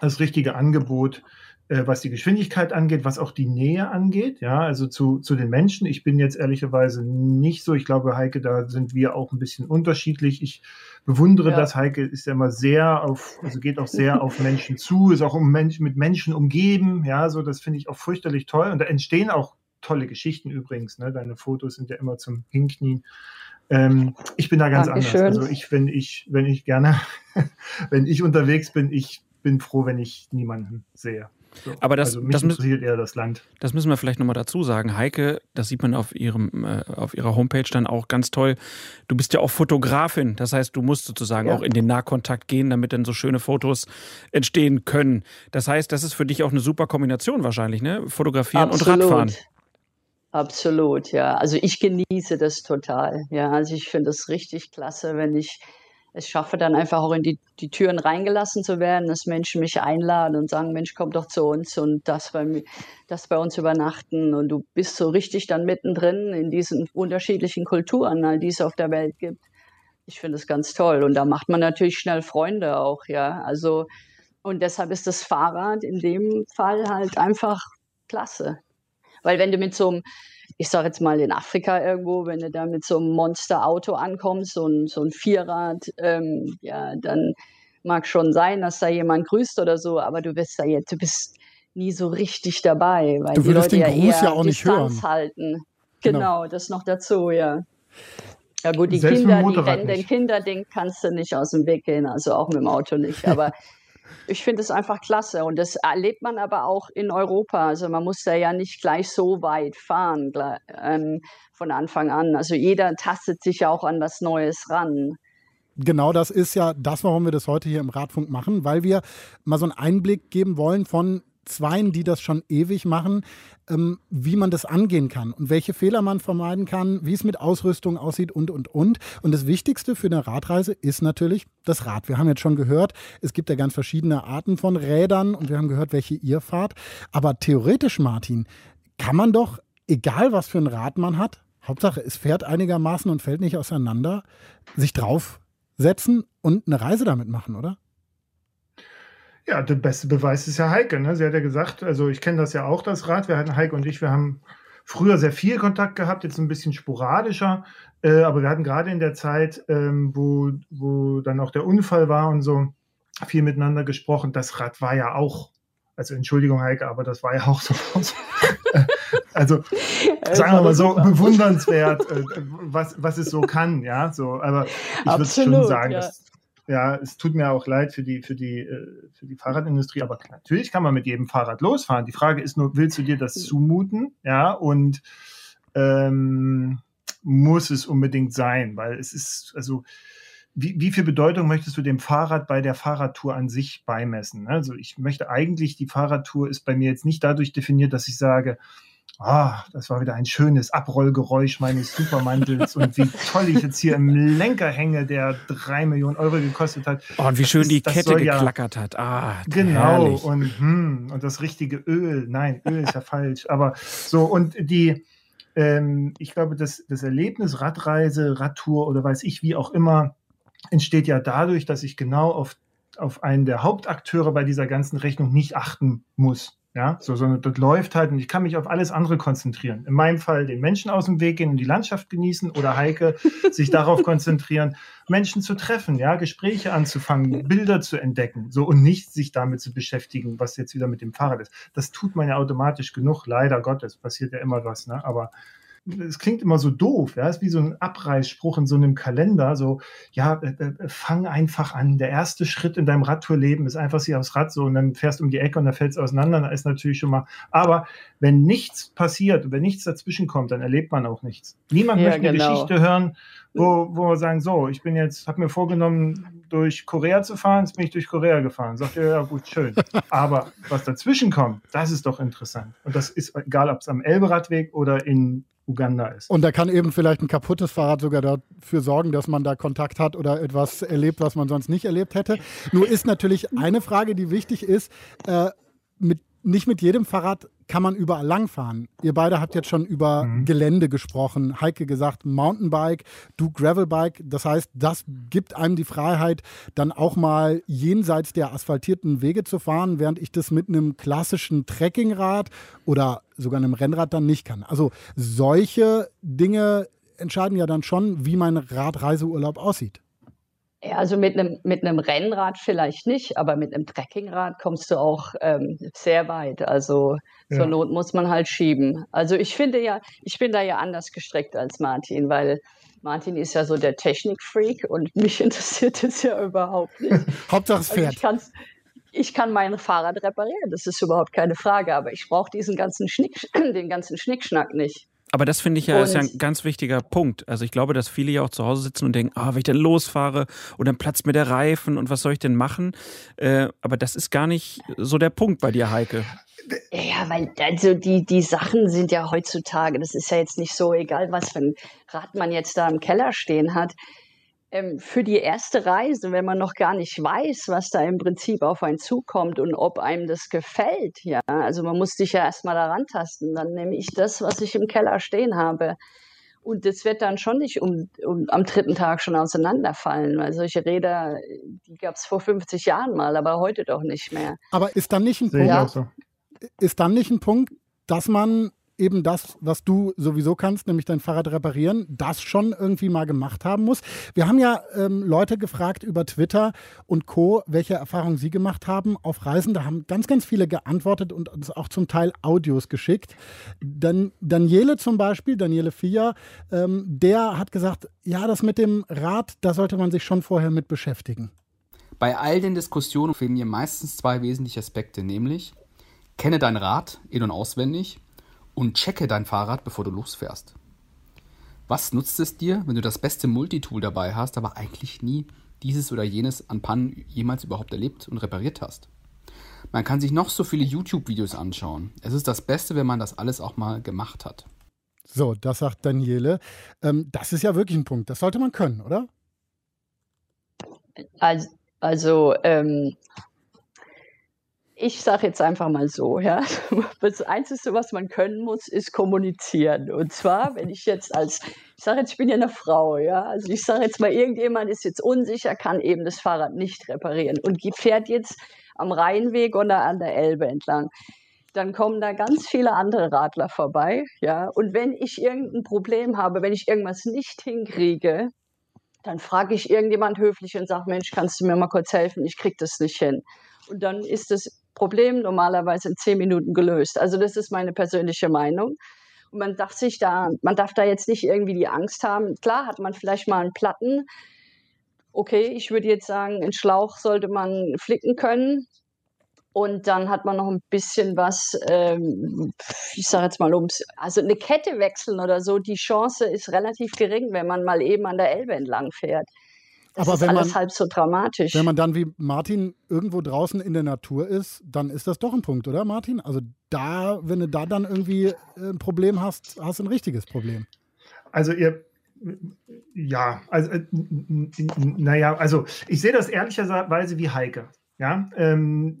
Speaker 7: das richtige Angebot äh, was die Geschwindigkeit angeht, was auch die Nähe angeht, ja, also zu, zu den Menschen. Ich bin jetzt ehrlicherweise nicht so, ich glaube, Heike, da sind wir auch ein bisschen unterschiedlich. Ich bewundere ja. das. Heike ist ja immer sehr auf, also geht auch sehr auf Menschen zu, ist auch um Menschen, mit Menschen umgeben, ja, so, das finde ich auch fürchterlich toll. Und da entstehen auch tolle Geschichten übrigens, ne? Deine Fotos sind ja immer zum Hinknien. Ähm, ich bin da ganz Dankeschön. anders. Also ich, wenn ich, wenn ich gerne, wenn ich unterwegs bin, ich bin froh, wenn ich niemanden sehe. So.
Speaker 3: Aber das,
Speaker 7: also mich
Speaker 3: das
Speaker 7: interessiert eher das Land.
Speaker 3: Das müssen wir vielleicht nochmal dazu sagen. Heike, das sieht man auf, ihrem, äh, auf ihrer Homepage dann auch ganz toll. Du bist ja auch Fotografin. Das heißt, du musst sozusagen ja. auch in den Nahkontakt gehen, damit dann so schöne Fotos entstehen können. Das heißt, das ist für dich auch eine super Kombination wahrscheinlich, ne? Fotografieren Absolut. und Radfahren.
Speaker 6: Absolut, ja. Also ich genieße das total. Ja, also ich finde es richtig klasse, wenn ich es schaffe, dann einfach auch in die, die Türen reingelassen zu werden, dass Menschen mich einladen und sagen, Mensch, komm doch zu uns und das bei, das bei uns übernachten. Und du bist so richtig dann mittendrin in diesen unterschiedlichen Kulturen, die es auf der Welt gibt. Ich finde es ganz toll. Und da macht man natürlich schnell Freunde auch, ja. Also, und deshalb ist das Fahrrad in dem Fall halt einfach klasse. Weil wenn du mit so einem ich sage jetzt mal in Afrika irgendwo, wenn du da mit so einem Monsterauto ankommst, so ein, so ein Vierrad, ähm, ja, dann mag schon sein, dass da jemand grüßt oder so, aber du bist da jetzt, du bist nie so richtig dabei, weil
Speaker 2: du
Speaker 6: die Leute
Speaker 2: den
Speaker 6: ja
Speaker 2: Gruß
Speaker 6: eher
Speaker 2: ja auch nicht
Speaker 6: Distanz
Speaker 2: hören.
Speaker 6: halten. Genau, genau, das noch dazu, ja. Ja gut, die Selbst Kinder, die rennen den Kinderding kannst du nicht aus dem Weg gehen, also auch mit dem Auto nicht. Aber ich finde es einfach klasse und das erlebt man aber auch in Europa. Also man muss da ja nicht gleich so weit fahren ähm, von Anfang an. Also jeder tastet sich ja auch an was Neues ran.
Speaker 2: Genau das ist ja das, warum wir das heute hier im Radfunk machen, weil wir mal so einen Einblick geben wollen von Zweien, die das schon ewig machen, ähm, wie man das angehen kann und welche Fehler man vermeiden kann, wie es mit Ausrüstung aussieht und, und, und. Und das Wichtigste für eine Radreise ist natürlich das Rad. Wir haben jetzt schon gehört, es gibt ja ganz verschiedene Arten von Rädern und wir haben gehört, welche ihr fahrt. Aber theoretisch, Martin, kann man doch, egal was für ein Rad man hat, Hauptsache es fährt einigermaßen und fällt nicht auseinander, sich draufsetzen und eine Reise damit machen, oder?
Speaker 7: Ja, der beste Beweis ist ja Heike. Ne? Sie hat ja gesagt, also ich kenne das ja auch, das Rad. Wir hatten Heike und ich, wir haben früher sehr viel Kontakt gehabt, jetzt ein bisschen sporadischer. Äh, aber wir hatten gerade in der Zeit, ähm, wo, wo dann auch der Unfall war und so, viel miteinander gesprochen. Das Rad war ja auch, also Entschuldigung, Heike, aber das war ja auch so. also sagen wir mal so bewundernswert, äh, was, was es so kann, ja. So, aber ich würde schon sagen, ja. dass ja, es tut mir auch leid für die, für die, äh, für die Fahrradindustrie, aber natürlich kann man mit jedem Fahrrad losfahren. Die Frage ist nur, willst du dir das zumuten? Ja, und ähm, muss es unbedingt sein, weil es ist, also wie, wie viel Bedeutung möchtest du dem Fahrrad bei der Fahrradtour an sich beimessen? Also ich möchte eigentlich, die Fahrradtour ist bei mir jetzt nicht dadurch definiert, dass ich sage, Ah, das war wieder ein schönes Abrollgeräusch meines Supermantels und wie toll ich jetzt hier im Lenker hänge, der drei Millionen Euro gekostet hat.
Speaker 3: Oh, und wie schön das, die das Kette geklackert ja, hat. Ah,
Speaker 7: genau. Und, hm, und das richtige Öl. Nein, Öl ist ja falsch. Aber so, und die, ähm, ich glaube, das, das Erlebnis Radreise, Radtour oder weiß ich, wie auch immer, entsteht ja dadurch, dass ich genau auf, auf einen der Hauptakteure bei dieser ganzen Rechnung nicht achten muss. Ja, so, sondern das läuft halt und ich kann mich auf alles andere konzentrieren. In meinem Fall den Menschen aus dem Weg gehen und die Landschaft genießen oder Heike sich darauf konzentrieren, Menschen zu treffen, ja, Gespräche anzufangen, Bilder zu entdecken, so und nicht sich damit zu beschäftigen, was jetzt wieder mit dem Fahrrad ist. Das tut man ja automatisch genug, leider Gottes, passiert ja immer was, ne? Aber es klingt immer so doof, ja, es ist wie so ein Abreißspruch in so einem Kalender, so, ja, äh, äh, fang einfach an. Der erste Schritt in deinem Radtourleben ist einfach sie aufs Rad so und dann fährst du um die Ecke und dann fällt es auseinander, da ist natürlich schon mal, aber wenn nichts passiert, wenn nichts dazwischen kommt, dann erlebt man auch nichts. Niemand ja, möchte genau. eine Geschichte hören, wo, wo wir sagen, so, ich bin jetzt, habe mir vorgenommen, durch Korea zu fahren, jetzt bin ich durch Korea gefahren. Sagt ihr, ja gut, schön. Aber was dazwischen kommt, das ist doch interessant. Und das ist egal, ob es am Elberadweg oder in Uganda ist.
Speaker 2: Und da kann eben vielleicht ein kaputtes Fahrrad sogar dafür sorgen, dass man da Kontakt hat oder etwas erlebt, was man sonst nicht erlebt hätte. Nur ist natürlich eine Frage, die wichtig ist, äh, mit nicht mit jedem Fahrrad kann man überall langfahren. Ihr beide habt jetzt schon über mhm. Gelände gesprochen. Heike gesagt, Mountainbike, du Gravelbike. Das heißt, das gibt einem die Freiheit, dann auch mal jenseits der asphaltierten Wege zu fahren, während ich das mit einem klassischen Trekkingrad oder sogar einem Rennrad dann nicht kann. Also solche Dinge entscheiden ja dann schon, wie mein Radreiseurlaub aussieht.
Speaker 6: Ja, also mit einem, mit einem Rennrad vielleicht nicht, aber mit einem Trekkingrad kommst du auch ähm, sehr weit. Also ja. zur Not muss man halt schieben. Also ich finde ja, ich bin da ja anders gestrickt als Martin, weil Martin ist ja so der Technikfreak und mich interessiert es ja überhaupt nicht.
Speaker 2: Hauptsache es fährt.
Speaker 6: Also ich, ich kann mein Fahrrad reparieren, das ist überhaupt keine Frage, aber ich brauche diesen ganzen Schnick, den ganzen Schnickschnack nicht.
Speaker 3: Aber das finde ich ja, ist ja ein ganz wichtiger Punkt. Also ich glaube, dass viele ja auch zu Hause sitzen und denken, ah, wenn ich dann losfahre und dann platzt mir der Reifen und was soll ich denn machen? Äh, aber das ist gar nicht so der Punkt bei dir, Heike.
Speaker 6: Ja, weil also die, die Sachen sind ja heutzutage, das ist ja jetzt nicht so egal, was für ein Rad man jetzt da im Keller stehen hat ähm, für die erste Reise, wenn man noch gar nicht weiß, was da im Prinzip auf einen zukommt und ob einem das gefällt, ja, also man muss sich ja erstmal daran tasten, dann nehme ich das, was ich im Keller stehen habe. Und das wird dann schon nicht um, um, am dritten Tag schon auseinanderfallen, weil solche Räder, die gab es vor 50 Jahren mal, aber heute doch nicht mehr.
Speaker 2: Aber ist dann nicht ein Punkt, ja. ist dann nicht ein Punkt, dass man eben das, was du sowieso kannst, nämlich dein Fahrrad reparieren, das schon irgendwie mal gemacht haben muss. Wir haben ja ähm, Leute gefragt über Twitter und Co., welche Erfahrungen sie gemacht haben auf Reisen. Da haben ganz, ganz viele geantwortet und uns auch zum Teil Audios geschickt. Dan Daniele zum Beispiel, Daniele Fia, ähm, der hat gesagt, ja, das mit dem Rad, da sollte man sich schon vorher mit beschäftigen.
Speaker 8: Bei all den Diskussionen fehlen mir meistens zwei wesentliche Aspekte, nämlich kenne dein Rad in- und auswendig und checke dein Fahrrad, bevor du losfährst. Was nutzt es dir, wenn du das beste Multitool dabei hast, aber eigentlich nie dieses oder jenes an Pannen jemals überhaupt erlebt und repariert hast? Man kann sich noch so viele YouTube-Videos anschauen. Es ist das Beste, wenn man das alles auch mal gemacht hat.
Speaker 2: So, das sagt Daniele. Ähm, das ist ja wirklich ein Punkt. Das sollte man können, oder?
Speaker 6: Also, also ähm, ich sage jetzt einfach mal so, ja, das Einzige, was man können muss, ist kommunizieren. Und zwar, wenn ich jetzt als, ich sage jetzt, ich bin ja eine Frau, ja, also ich sage jetzt mal, irgendjemand ist jetzt unsicher, kann eben das Fahrrad nicht reparieren und fährt jetzt am Rheinweg oder an der Elbe entlang. Dann kommen da ganz viele andere Radler vorbei, ja. Und wenn ich irgendein Problem habe, wenn ich irgendwas nicht hinkriege, dann frage ich irgendjemand höflich und sage, Mensch, kannst du mir mal kurz helfen? Ich kriege das nicht hin. Und dann ist das Problem normalerweise in zehn Minuten gelöst. Also das ist meine persönliche Meinung. Und man darf sich da, man darf da jetzt nicht irgendwie die Angst haben. Klar hat man vielleicht mal einen Platten. Okay, ich würde jetzt sagen, einen Schlauch sollte man flicken können. Und dann hat man noch ein bisschen was, ähm, ich sage jetzt mal ums, also eine Kette wechseln oder so. Die Chance ist relativ gering, wenn man mal eben an der Elbe entlang fährt. Das Aber ist wenn alles man, halb so dramatisch.
Speaker 2: Wenn man dann wie Martin irgendwo draußen in der Natur ist, dann ist das doch ein Punkt, oder Martin? Also da, wenn du da dann irgendwie äh, ein Problem hast, hast du ein richtiges Problem.
Speaker 7: Also ihr, ja, also äh, naja, also ich sehe das ehrlicherweise wie Heike. Ja, ähm,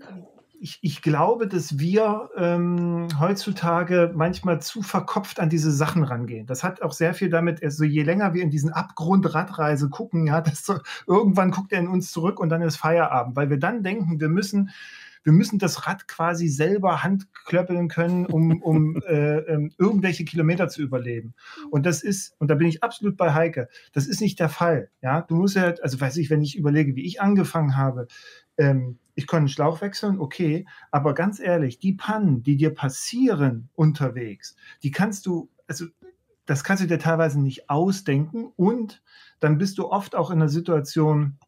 Speaker 7: ich, ich glaube, dass wir ähm, heutzutage manchmal zu verkopft an diese Sachen rangehen. Das hat auch sehr viel damit, also je länger wir in diesen Abgrund Radreise gucken, ja, desto irgendwann guckt er in uns zurück und dann ist Feierabend, weil wir dann denken, wir müssen wir müssen das Rad quasi selber handklöppeln können, um, um äh, äh, irgendwelche Kilometer zu überleben. Und das ist, und da bin ich absolut bei Heike, das ist nicht der Fall. Ja, du musst ja, also weiß ich, wenn ich überlege, wie ich angefangen habe, ähm, ich konnte einen Schlauch wechseln, okay, aber ganz ehrlich, die Pannen, die dir passieren unterwegs, die kannst du, also das kannst du dir teilweise nicht ausdenken und dann bist du oft auch in einer Situation,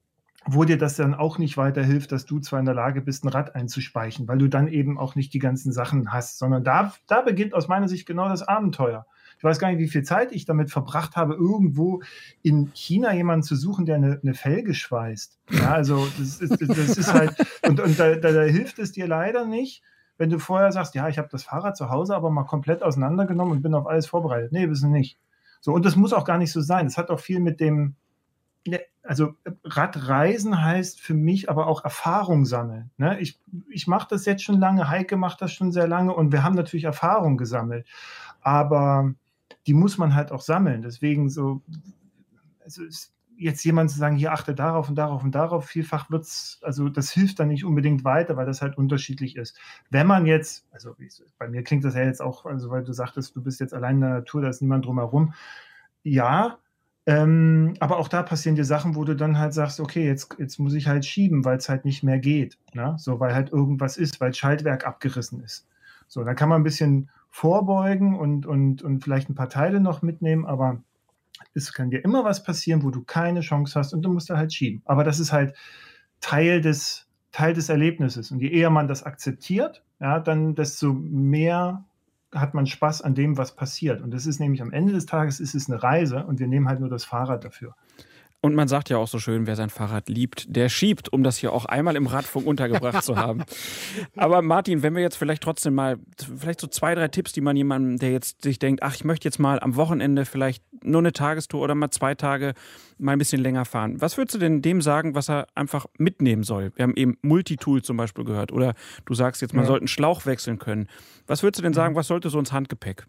Speaker 7: wo dir das dann auch nicht weiterhilft, dass du zwar in der Lage bist, ein Rad einzuspeichen, weil du dann eben auch nicht die ganzen Sachen hast, sondern da, da beginnt aus meiner Sicht genau das Abenteuer. Ich weiß gar nicht, wie viel Zeit ich damit verbracht habe, irgendwo in China jemanden zu suchen, der eine, eine Felge schweißt. Ja, also das ist, das ist halt, und, und da, da, da hilft es dir leider nicht, wenn du vorher sagst, ja, ich habe das Fahrrad zu Hause aber mal komplett auseinandergenommen und bin auf alles vorbereitet. Nee, wissen nicht. So, und das muss auch gar nicht so sein. Es hat auch viel mit dem, also Radreisen heißt für mich aber auch Erfahrung sammeln. Ne? Ich, ich mache das jetzt schon lange, Heike macht das schon sehr lange und wir haben natürlich Erfahrung gesammelt. Aber die muss man halt auch sammeln. Deswegen so, also jetzt jemand zu sagen, hier achte darauf und darauf und darauf, vielfach wird es, also das hilft dann nicht unbedingt weiter, weil das halt unterschiedlich ist. Wenn man jetzt, also bei mir klingt das ja jetzt auch, also weil du sagtest, du bist jetzt allein in der Natur, da ist niemand drumherum. Ja, ähm, aber auch da passieren dir Sachen, wo du dann halt sagst, okay, jetzt, jetzt muss ich halt schieben, weil es halt nicht mehr geht. Ne? So, weil halt irgendwas ist, weil Schaltwerk abgerissen ist. So, dann kann man ein bisschen vorbeugen und, und, und vielleicht ein paar Teile noch mitnehmen, aber es kann dir immer was passieren, wo du keine Chance hast und du musst da halt schieben. Aber das ist halt Teil des, Teil des Erlebnisses. Und je eher man das akzeptiert, ja, dann desto mehr hat man Spaß an dem, was passiert. Und das ist nämlich am Ende des Tages ist es eine Reise und wir nehmen halt nur das Fahrrad dafür.
Speaker 3: Und man sagt ja auch so schön, wer sein Fahrrad liebt, der schiebt, um das hier auch einmal im Radfunk untergebracht zu haben. Aber Martin, wenn wir jetzt vielleicht trotzdem mal, vielleicht so zwei, drei Tipps, die man jemandem, der jetzt sich denkt, ach, ich möchte jetzt mal am Wochenende vielleicht nur eine Tagestour oder mal zwei Tage mal ein bisschen länger fahren. Was würdest du denn dem sagen, was er einfach mitnehmen soll? Wir haben eben Multitool zum Beispiel gehört. Oder du sagst jetzt, man ja. sollte einen Schlauch wechseln können. Was würdest du denn sagen, was sollte so ins Handgepäck?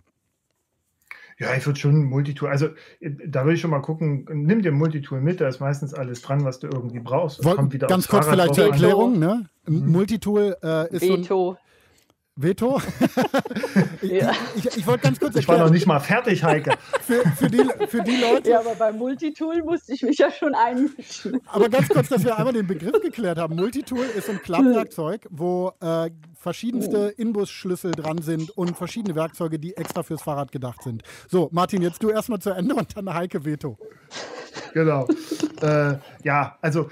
Speaker 7: Ja, ich würde schon Multitool, also äh, da würde ich schon mal gucken, nimm dir Multitool mit, da ist meistens alles dran, was du irgendwie brauchst.
Speaker 2: ganz kurz vielleicht zur Erklärung, ne? Mhm. Multitool äh, ist Veto. so ein, Veto?
Speaker 7: ja. Ich, ich, ich wollte ganz kurz erklären. Ich war noch nicht mal fertig, Heike.
Speaker 6: für, für, die, für die Leute. Ja, aber beim Multitool musste ich mich ja schon einmischen.
Speaker 2: Aber ganz kurz, dass wir einmal den Begriff geklärt haben. Multitool ist ein Klappwerkzeug, wo äh, verschiedenste oh. Inbusschlüssel dran sind und verschiedene Werkzeuge, die extra fürs Fahrrad gedacht sind. So, Martin, jetzt du erstmal zu Ende und dann Heike Veto.
Speaker 7: Genau. äh, ja, also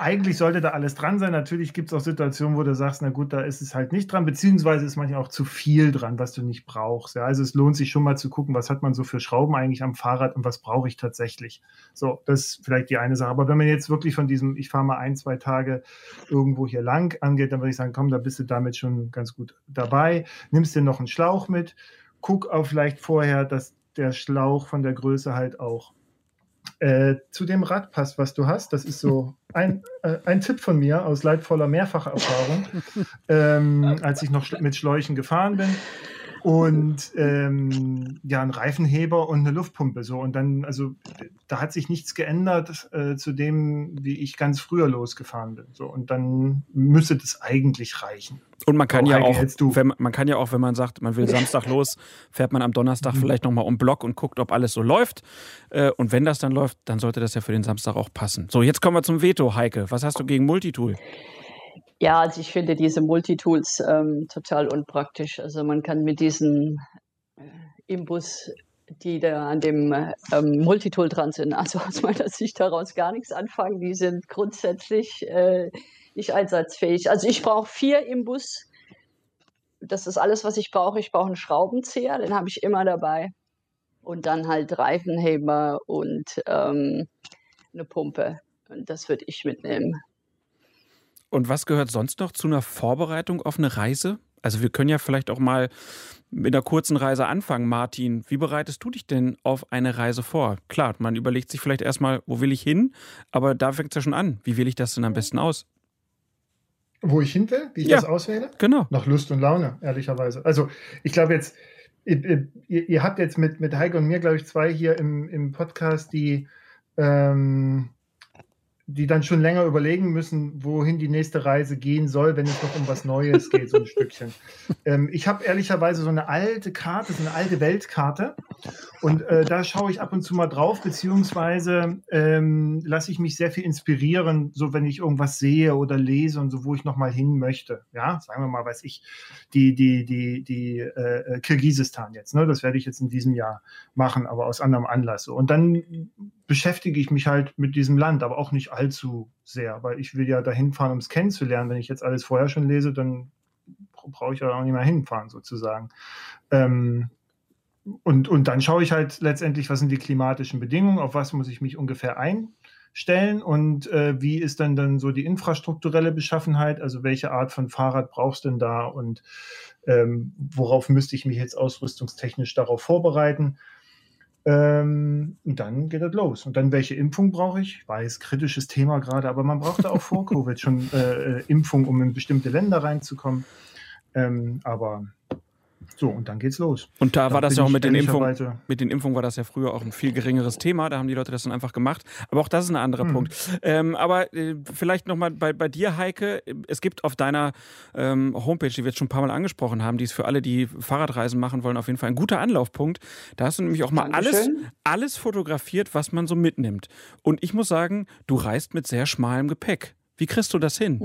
Speaker 7: eigentlich sollte da alles dran sein. Natürlich gibt es auch Situationen, wo du sagst, na gut, da ist es halt nicht dran, beziehungsweise ist manchmal auch zu viel dran, was du nicht brauchst. Ja, also es lohnt sich schon mal zu gucken, was hat man so für Schrauben eigentlich am Fahrrad und was brauche ich tatsächlich. So, das ist vielleicht die eine Sache. Aber wenn man jetzt wirklich von diesem, ich fahre mal ein, zwei Tage irgendwo hier lang angeht, dann würde ich sagen, komm, da bist du damit schon ganz gut dabei. Nimmst dir noch einen Schlauch mit, guck auch vielleicht vorher, dass der Schlauch von der Größe halt auch äh, zu dem Rad passt, was du hast. Das ist so ein, äh, ein Tipp von mir aus leidvoller Mehrfacherfahrung, ähm, als ich noch mit Schläuchen gefahren bin und ähm, ja, ein Reifenheber und eine Luftpumpe. So. Und dann, also da hat sich nichts geändert äh, zu dem, wie ich ganz früher losgefahren bin. So. Und dann müsste das eigentlich reichen.
Speaker 3: Und man kann so, ja auch, wenn, man kann ja auch, wenn man sagt, man will Samstag los, fährt man am Donnerstag mhm. vielleicht nochmal um Block und guckt, ob alles so läuft. Äh, und wenn das dann läuft, dann sollte das ja für den Samstag auch passen. So, jetzt kommen wir zum Veto, Heike. Was hast du gegen Multitool?
Speaker 6: Ja, also ich finde diese Multitools ähm, total unpraktisch. Also man kann mit diesen äh, Imbus, die da an dem ähm, Multitool dran sind, also aus meiner Sicht heraus gar nichts anfangen. Die sind grundsätzlich äh, nicht einsatzfähig. Also ich brauche vier Imbus. Das ist alles, was ich brauche. Ich brauche einen Schraubenzieher, den habe ich immer dabei. Und dann halt Reifenheber und ähm, eine Pumpe. Und das würde ich mitnehmen.
Speaker 3: Und was gehört sonst noch zu einer Vorbereitung auf eine Reise? Also wir können ja vielleicht auch mal mit einer kurzen Reise anfangen. Martin, wie bereitest du dich denn auf eine Reise vor? Klar, man überlegt sich vielleicht erstmal, wo will ich hin? Aber da fängt es ja schon an. Wie wähle ich das denn am besten aus?
Speaker 7: Wo ich hin will, wie ich
Speaker 3: Ja.
Speaker 7: das auswähle?
Speaker 3: Genau.
Speaker 7: Nach Lust und Laune, ehrlicherweise. Also ich glaube jetzt, ihr, ihr, habt jetzt mit, mit Heike und mir, glaube ich, zwei hier im, im Podcast, die, ähm, die dann schon länger überlegen müssen, wohin die nächste Reise gehen soll, wenn es noch um was Neues geht, so ein Stückchen. Ähm, ich habe ehrlicherweise so eine alte Karte, so eine alte Weltkarte. Und äh, da schaue ich ab und zu mal drauf, beziehungsweise ähm, lasse ich mich sehr viel inspirieren, so wenn ich irgendwas sehe oder lese und so, wo ich nochmal hin möchte. Ja, sagen wir mal, weiß ich, die, die, die, die äh, Kirgisistan jetzt, ne? Das werde ich jetzt in diesem Jahr machen, aber aus anderem Anlass. So. Und dann beschäftige ich mich halt mit diesem Land, aber auch nicht allzu sehr, weil ich will ja dahin fahren, um es kennenzulernen. Wenn ich jetzt alles vorher schon lese, dann brauche ich ja auch nicht mehr hinfahren, sozusagen. Ähm, und, und dann schaue ich halt letztendlich, was sind die klimatischen Bedingungen, auf was muss ich mich ungefähr einstellen und äh, wie ist dann dann so die infrastrukturelle Beschaffenheit, also welche Art von Fahrrad brauchst du denn da und ähm, worauf müsste ich mich jetzt ausrüstungstechnisch darauf vorbereiten. Ähm, und dann geht das los. Und dann, welche Impfung brauche ich? Ich weiß, kritisches Thema gerade, aber man brauchte auch vor Covid schon äh, äh, Impfung, um in bestimmte Länder reinzukommen. Ähm, aber so, und dann geht's los.
Speaker 3: Und da, war das ja auch mit den Impfungen. Mit den Impfungen war das ja früher auch ein viel geringeres Thema. Da haben die Leute das dann einfach gemacht. Aber auch das ist ein anderer
Speaker 7: Mhm.
Speaker 3: Punkt. Ähm, aber äh, vielleicht nochmal bei, bei dir, Heike. Es gibt auf deiner ähm, Homepage, die wir jetzt schon ein paar Mal angesprochen haben, die ist für alle, die Fahrradreisen machen wollen, auf jeden Fall ein guter Anlaufpunkt. Da hast du nämlich auch mal alles, alles fotografiert, was man so mitnimmt. Und ich muss sagen, du reist mit sehr schmalem Gepäck. Wie kriegst du das hin?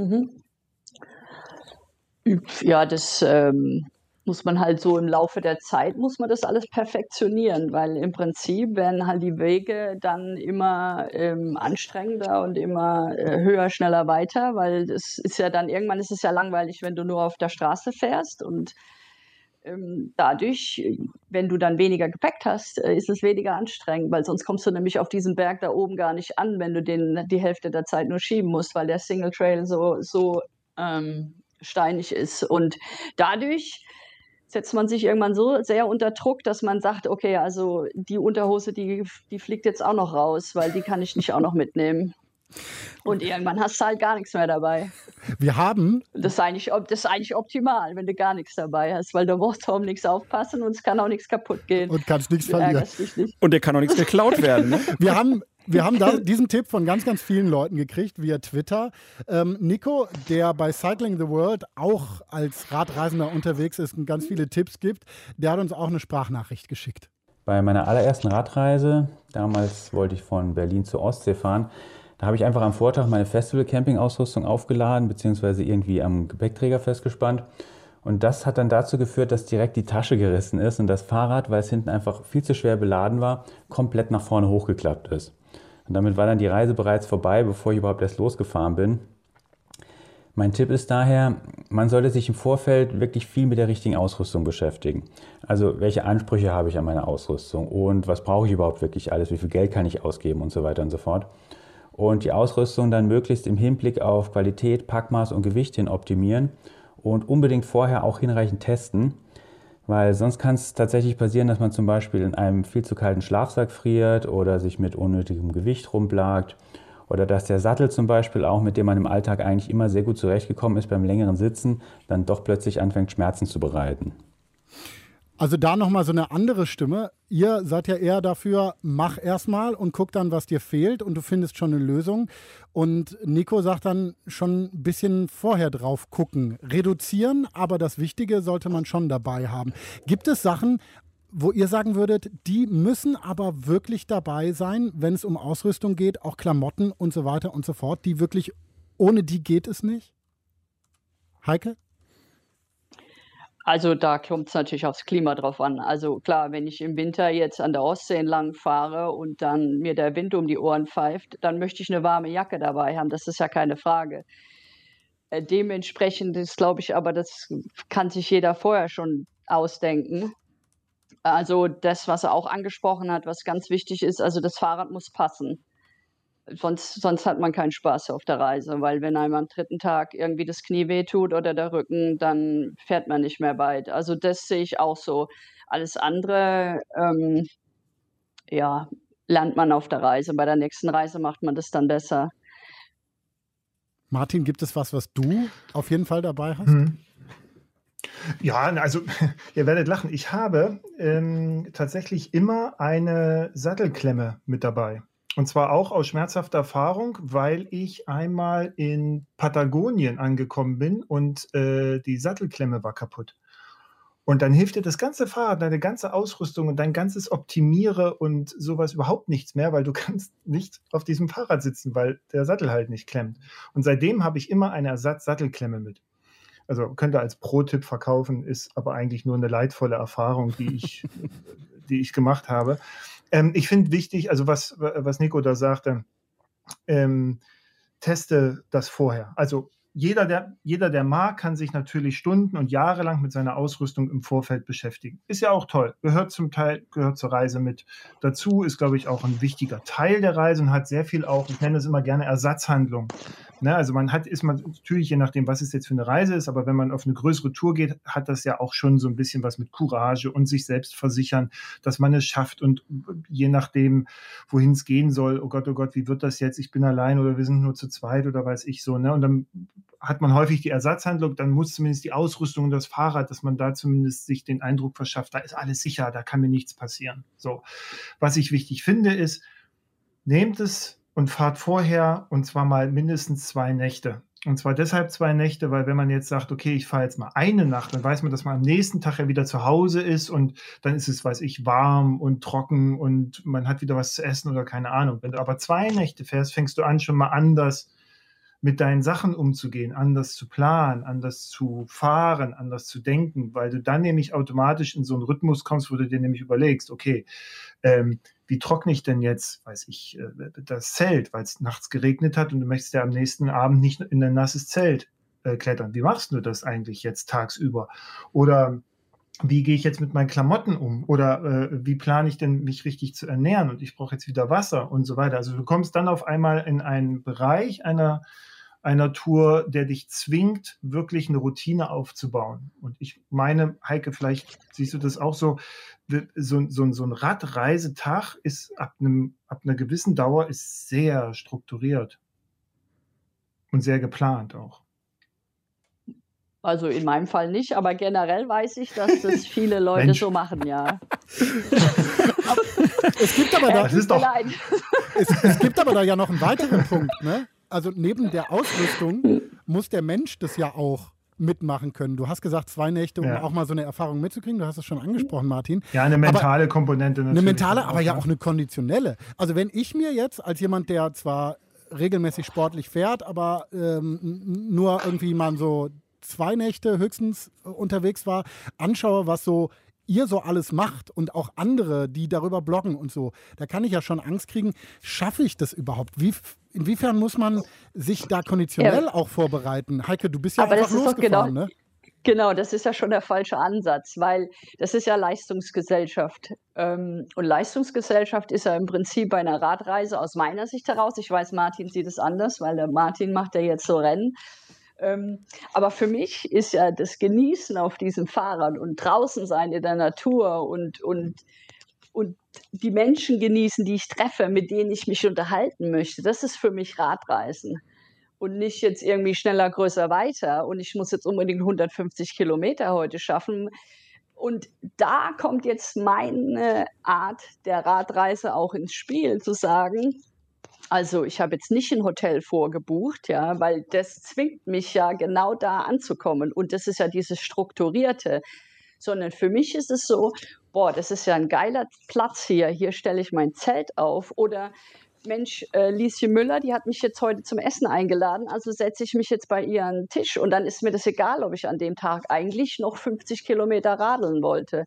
Speaker 6: Mhm. Ja, das ähm, muss man halt so im Laufe der Zeit, muss man das alles perfektionieren, weil im Prinzip werden halt die Wege dann immer ähm, anstrengender und immer äh, höher, schneller, weiter, weil das ist ja dann, irgendwann ist es ja langweilig, wenn du nur auf der Straße fährst und ähm, dadurch, wenn du dann weniger Gepäck hast, äh, ist es weniger anstrengend, weil sonst kommst du nämlich auf diesen Berg da oben gar nicht an, wenn du den die Hälfte der Zeit nur schieben musst, weil der Single Trail so, so ähm, steinig ist. Und dadurch setzt man sich irgendwann so sehr unter Druck, dass man sagt, okay, also die Unterhose, die, die fliegt jetzt auch noch raus, weil die kann ich nicht auch noch mitnehmen. Und irgendwann hast du halt gar nichts mehr dabei.
Speaker 2: Wir haben,
Speaker 6: Das ist eigentlich, das ist eigentlich optimal, wenn du gar nichts dabei hast, weil du musst auf nichts aufpassen und es kann auch nichts kaputt gehen.
Speaker 2: und kannst nichts verlieren.
Speaker 6: nicht.
Speaker 3: Und dir kann auch nichts geklaut werden. Ne?
Speaker 2: Wir haben, wir haben da diesen Tipp von ganz, ganz vielen Leuten gekriegt via Twitter. Ähm, Nico, der bei Cycling the World auch als Radreisender unterwegs ist und ganz viele Tipps gibt, der hat uns auch eine Sprachnachricht geschickt.
Speaker 9: Bei meiner allerersten Radreise, damals wollte ich von Berlin zur Ostsee fahren, da habe ich einfach am Vortag meine Festival-Camping-Ausrüstung aufgeladen, beziehungsweise irgendwie am Gepäckträger festgespannt. Und das hat dann dazu geführt, dass direkt die Tasche gerissen ist und das Fahrrad, weil es hinten einfach viel zu schwer beladen war, komplett nach vorne hochgeklappt ist. Und damit war dann die Reise bereits vorbei, bevor ich überhaupt erst losgefahren bin. Mein Tipp ist daher, man sollte sich im Vorfeld wirklich viel mit der richtigen Ausrüstung beschäftigen. Also welche Ansprüche habe ich an meine Ausrüstung und was brauche ich überhaupt wirklich alles, wie viel Geld kann ich ausgeben und so weiter und so fort. Und die Ausrüstung dann möglichst im Hinblick auf Qualität, Packmaß und Gewicht hin optimieren und unbedingt vorher auch hinreichend testen, weil sonst kann es tatsächlich passieren, dass man zum Beispiel in einem viel zu kalten Schlafsack friert oder sich mit unnötigem Gewicht rumplagt oder dass der Sattel zum Beispiel auch, mit dem man im Alltag eigentlich immer sehr gut zurechtgekommen ist beim längeren Sitzen, dann doch plötzlich anfängt Schmerzen zu bereiten.
Speaker 2: Also da nochmal so eine andere Stimme. Ihr seid ja eher dafür, mach erstmal und guck dann, was dir fehlt und du findest schon eine Lösung. Und Nico sagt dann schon ein bisschen vorher drauf gucken. Reduzieren, aber das Wichtige sollte man schon dabei haben. Gibt es Sachen, wo ihr sagen würdet, die müssen aber wirklich dabei sein, wenn es um Ausrüstung geht, auch Klamotten und so weiter und so fort, die wirklich, ohne die geht es nicht? Heike?
Speaker 6: Also da kommt es natürlich aufs Klima drauf an. Also klar, wenn ich im Winter jetzt an der Ostsee entlang fahre und dann mir der Wind um die Ohren pfeift, dann möchte ich eine warme Jacke dabei haben. Das ist ja keine Frage. Äh, dementsprechend ist, glaube ich, aber das kann sich jeder vorher schon ausdenken. Also das, was er auch angesprochen hat, was ganz wichtig ist, also das Fahrrad muss passen. Sonst, sonst hat man keinen Spaß auf der Reise, weil wenn einem am dritten Tag irgendwie das Knie wehtut oder der Rücken, dann fährt man nicht mehr weit. Also das sehe ich auch so. Alles andere, ähm, ja, lernt man auf der Reise. Bei der nächsten Reise macht man das dann besser.
Speaker 2: Martin, gibt es was, was du auf jeden Fall dabei hast? Hm.
Speaker 7: Ja, also ihr werdet lachen. Ich habe ähm, tatsächlich immer eine Sattelklemme mit dabei. Und zwar auch aus schmerzhafter Erfahrung, weil ich einmal in Patagonien angekommen bin und äh, die Sattelklemme war kaputt. Und dann hilft dir das ganze Fahrrad, deine ganze Ausrüstung und dein ganzes Optimiere und sowas überhaupt nichts mehr, weil du kannst nicht auf diesem Fahrrad sitzen, weil der Sattel halt nicht klemmt. Und seitdem habe ich immer eine Ersatz-Sattelklemme mit. Also könnte als Pro-Tipp verkaufen, ist aber eigentlich nur eine leidvolle Erfahrung, die ich, die ich gemacht habe. Ähm, ich finde wichtig, also was, was Nico da sagte, ähm, teste das vorher. Also jeder der, jeder, der mag, kann sich natürlich Stunden und Jahre lang mit seiner Ausrüstung im Vorfeld beschäftigen. Ist ja auch toll. Gehört zum Teil, gehört zur Reise mit dazu, ist, glaube ich, auch ein wichtiger Teil der Reise und hat sehr viel auch, ich nenne es immer gerne Ersatzhandlung. Ne, also man hat, ist man natürlich, je nachdem, was es jetzt für eine Reise ist, aber wenn man auf eine größere Tour geht, hat das ja auch schon so ein bisschen was mit Courage und sich selbst versichern, dass man es schafft und je nachdem, wohin es gehen soll, oh Gott, oh Gott, wie wird das jetzt? Ich bin allein oder wir sind nur zu zweit oder weiß ich so, ne? Und dann hat man häufig die Ersatzhandlung, dann muss zumindest die Ausrüstung und das Fahrrad, dass man da zumindest sich den Eindruck verschafft, da ist alles sicher, da kann mir nichts passieren. So. Was ich wichtig finde, ist, nehmt es und fahrt vorher und zwar mal mindestens zwei Nächte. Und zwar deshalb zwei Nächte, weil wenn man jetzt sagt, okay, ich fahre jetzt mal eine Nacht, dann weiß man, dass man am nächsten Tag ja wieder zu Hause ist und dann ist es, weiß ich, warm und trocken und man hat wieder was zu essen oder keine Ahnung. Wenn du aber zwei Nächte fährst, fängst du an, schon mal anders mit deinen Sachen umzugehen, anders zu planen, anders zu fahren, anders zu denken, weil du dann nämlich automatisch in so einen Rhythmus kommst, wo du dir nämlich überlegst, okay, ähm, wie trockne ich denn jetzt, weiß ich, äh, das Zelt, weil es nachts geregnet hat und du möchtest ja am nächsten Abend nicht in ein nasses Zelt äh, klettern. Wie machst du das eigentlich jetzt tagsüber? Oder wie gehe ich jetzt mit meinen Klamotten um? Oder äh, wie plane ich denn, mich richtig zu ernähren? Und ich brauche jetzt wieder Wasser und so weiter. Also du kommst dann auf einmal in einen Bereich einer einer Tour, der dich zwingt, wirklich eine Routine aufzubauen. Und ich meine, Heike, vielleicht siehst du das auch so, so, so, so ein Radreisetag ist ab, einem, ab einer gewissen Dauer ist sehr strukturiert und sehr geplant auch.
Speaker 6: Also in meinem Fall nicht, aber generell weiß ich, dass das viele Leute so machen, ja.
Speaker 2: es gibt aber da,
Speaker 6: äh,
Speaker 2: doch, es, es, gibt aber da ja noch einen weiteren Punkt, ne? also neben der Ausrüstung muss der Mensch das ja auch mitmachen können. Du hast gesagt, zwei Nächte, um ja. auch mal so eine Erfahrung mitzukriegen. Du hast es schon angesprochen, Martin.
Speaker 7: Ja, eine mentale aber, Komponente
Speaker 2: natürlich. Eine mentale, aber ja auch eine konditionelle. Also wenn ich mir jetzt als jemand, der zwar regelmäßig sportlich fährt, aber ähm, nur irgendwie mal so zwei Nächte höchstens unterwegs war, anschaue, was so ihr so alles macht und auch andere, die darüber bloggen und so, da kann ich ja schon Angst kriegen, schaffe ich das überhaupt? Wie, inwiefern muss man sich da konditionell ja. auch vorbereiten? Heike, du bist ja Aber einfach losgefahren, genau, ne?
Speaker 6: Genau, das ist ja schon der falsche Ansatz, weil das ist ja Leistungsgesellschaft. Ähm, und Leistungsgesellschaft ist ja im Prinzip bei einer Radreise aus meiner Sicht heraus. Ich weiß, Martin sieht es anders, weil der Martin macht ja jetzt so Rennen. Ähm, aber für mich ist ja das Genießen auf diesem Fahrrad und draußen sein in der Natur und, und, und die Menschen genießen, die ich treffe, mit denen ich mich unterhalten möchte, das ist für mich Radreisen. Und nicht jetzt irgendwie schneller, größer, weiter. Und ich muss jetzt unbedingt 150 Kilometer heute schaffen. Und da kommt jetzt meine Art der Radreise auch ins Spiel, zu sagen, also ich habe jetzt nicht ein Hotel vorgebucht, ja, weil das zwingt mich ja genau da anzukommen. Und das ist ja dieses Strukturierte. Sondern für mich ist es so, boah, das ist ja ein geiler Platz hier. Hier stelle ich mein Zelt auf. Oder Mensch, äh, Lieschen Müller, die hat mich jetzt heute zum Essen eingeladen, also setze ich mich jetzt bei ihr an den Tisch und dann ist mir das egal, ob ich an dem Tag eigentlich noch 50 Kilometer radeln wollte.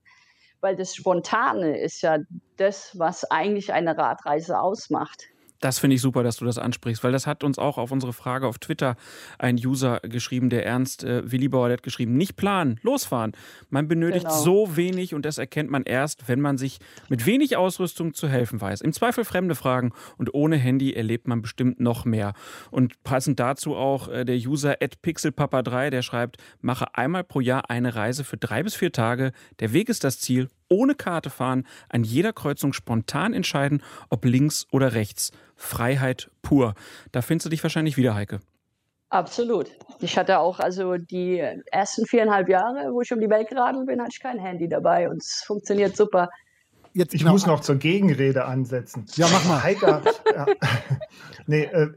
Speaker 6: Weil das Spontane ist ja das, was eigentlich eine Radreise ausmacht.
Speaker 3: Das finde ich super, dass du das ansprichst, weil das hat uns auch auf unsere Frage auf Twitter ein User geschrieben, der Ernst äh, Willibauer, der hat geschrieben, nicht planen, losfahren. Man benötigt genau. so wenig und das erkennt man erst, wenn man sich mit wenig Ausrüstung zu helfen weiß. Im Zweifel fremde Fragen und ohne Handy erlebt man bestimmt noch mehr. Und passend dazu auch äh, der User pixelpapa3, der schreibt, mache einmal pro Jahr eine Reise für drei bis vier Tage. Der Weg ist das Ziel ohne Karte fahren, an jeder Kreuzung spontan entscheiden, ob links oder rechts. Freiheit pur. Da findest du dich wahrscheinlich wieder, Heike.
Speaker 6: Absolut. Ich hatte auch, also die ersten viereinhalb Jahre, wo ich um die Welt geradelt bin, hatte ich kein Handy dabei und es funktioniert super.
Speaker 7: Jetzt, ich genau. muss noch zur Gegenrede ansetzen.
Speaker 2: Ja, mach mal.
Speaker 7: Heiker, ja. nee, äh,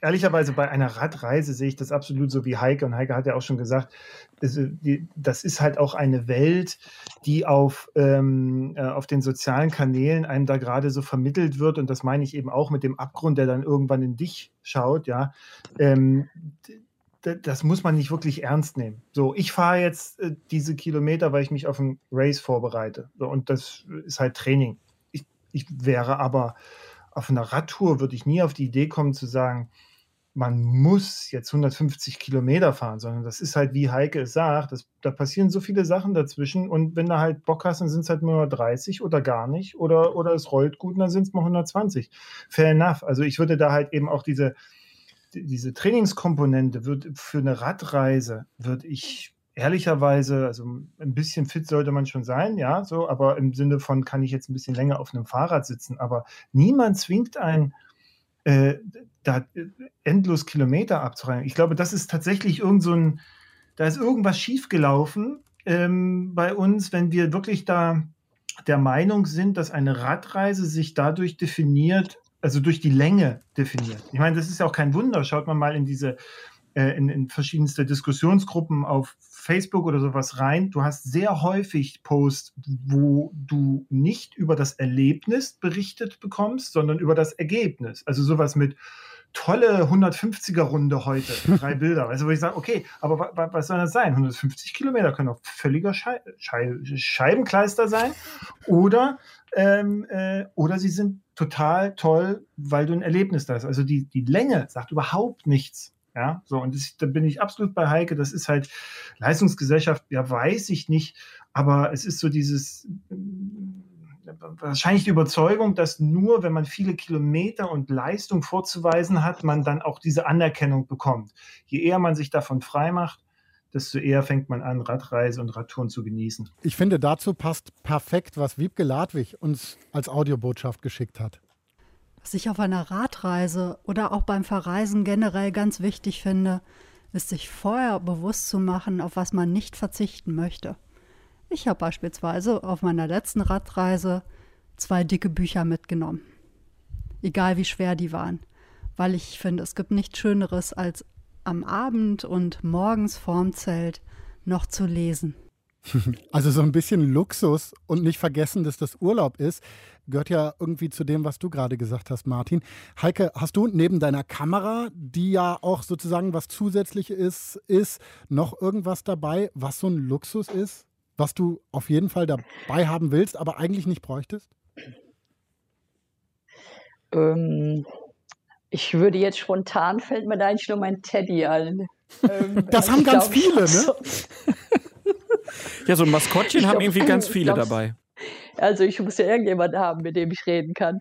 Speaker 7: ehrlicherweise bei einer Radreise sehe ich das absolut so wie Heike. Und Heike hat ja auch schon gesagt, das, äh, ist halt auch eine Welt, die auf, ähm, äh, auf den sozialen Kanälen einem da gerade so vermittelt wird. Und das meine ich eben auch mit dem Abgrund, der dann irgendwann in dich schaut. Ja, ähm, das muss man nicht wirklich ernst nehmen. So, ich fahre jetzt äh, diese Kilometer, weil ich mich auf ein Race vorbereite. So, und das ist halt Training. Ich, ich wäre aber auf einer Radtour, würde ich nie auf die Idee kommen zu sagen, man muss jetzt 150 Kilometer fahren, sondern das ist halt, wie Heike es sagt, das, da passieren so viele Sachen dazwischen und wenn du halt Bock hast, dann sind es halt nur 30 oder gar nicht oder, oder es rollt gut und dann sind es mal 120. Fair enough. Also ich würde da halt eben auch diese, diese Trainingskomponente wird für eine Radreise, würde ich ehrlicherweise, also ein bisschen fit sollte man schon sein, ja, so, aber im Sinne von, kann ich jetzt ein bisschen länger auf einem Fahrrad sitzen, aber niemand zwingt einen, äh, da endlos Kilometer abzureihen. Ich glaube, das ist tatsächlich irgend so ein, da ist irgendwas schiefgelaufen ähm, bei uns, wenn wir wirklich da der Meinung sind, dass eine Radreise sich dadurch definiert, also durch die Länge definiert. Ich meine, das ist ja auch kein Wunder. Schaut man mal in diese, äh, in, in verschiedenste Diskussionsgruppen auf Facebook oder sowas rein. Du hast sehr häufig Posts, wo du nicht über das Erlebnis berichtet bekommst, sondern über das Ergebnis. Also sowas mit tolle 150er Runde heute, drei Bilder. Also wo ich sage, okay, aber was soll das sein? 150 Kilometer können auch völliger Schei Schei Scheibenkleister sein oder ähm, äh, oder sie sind total toll, weil du ein Erlebnis da hast. Also die, die Länge sagt überhaupt nichts. Ja, so, und das, da bin ich absolut bei Heike. Das ist halt Leistungsgesellschaft, ja, weiß ich nicht, aber es ist so dieses, wahrscheinlich die Überzeugung, dass nur wenn man viele Kilometer und Leistung vorzuweisen hat, man dann auch diese Anerkennung bekommt. Je eher man sich davon frei macht, desto eher fängt man an, Radreise und Radtouren zu genießen.
Speaker 2: Ich finde, dazu passt perfekt, was Wiebke Ladwig uns als Audiobotschaft geschickt hat.
Speaker 10: Was ich auf einer Radreise oder auch beim Verreisen generell ganz wichtig finde, ist sich vorher bewusst zu machen, auf was man nicht verzichten möchte. Ich habe beispielsweise auf meiner letzten Radreise zwei dicke Bücher mitgenommen. Egal wie schwer die waren. Weil ich finde, es gibt nichts Schöneres als am Abend und morgens vorm Zelt noch zu lesen.
Speaker 2: Also so ein bisschen Luxus und nicht vergessen, dass das Urlaub ist, gehört ja irgendwie zu dem, was du gerade gesagt hast, Martin. Heike, hast du neben deiner Kamera, die ja auch sozusagen was zusätzlich ist, ist noch irgendwas dabei, was so ein Luxus ist, was du auf jeden Fall dabei haben willst, aber eigentlich nicht bräuchtest?
Speaker 6: Ähm, ich würde jetzt spontan, fällt mir da eigentlich nur mein Teddy an.
Speaker 2: Ähm, das haben ganz glaub, viele, ne? So
Speaker 3: ja, so ein Maskottchen haben irgendwie ganz viele dabei.
Speaker 6: Also ich muss ja irgendjemanden haben, mit dem ich reden kann.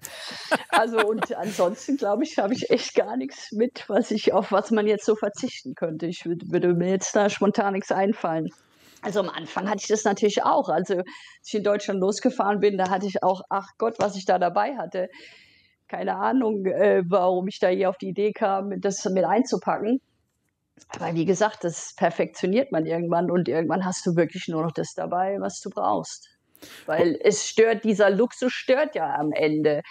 Speaker 6: Also und ansonsten glaube ich, habe ich echt gar nichts mit, was ich auf was man jetzt so verzichten könnte. Ich würde, würde mir jetzt da spontan nichts einfallen. Also am Anfang hatte ich das natürlich auch. Also als ich in Deutschland losgefahren bin, da hatte ich auch, ach Gott, was ich da dabei hatte keine Ahnung, äh, warum ich da hier auf die Idee kam, das mit einzupacken. Aber wie gesagt, das perfektioniert man irgendwann und irgendwann hast du wirklich nur noch das dabei, was du brauchst. Weil es stört, dieser Luxus stört ja am Ende.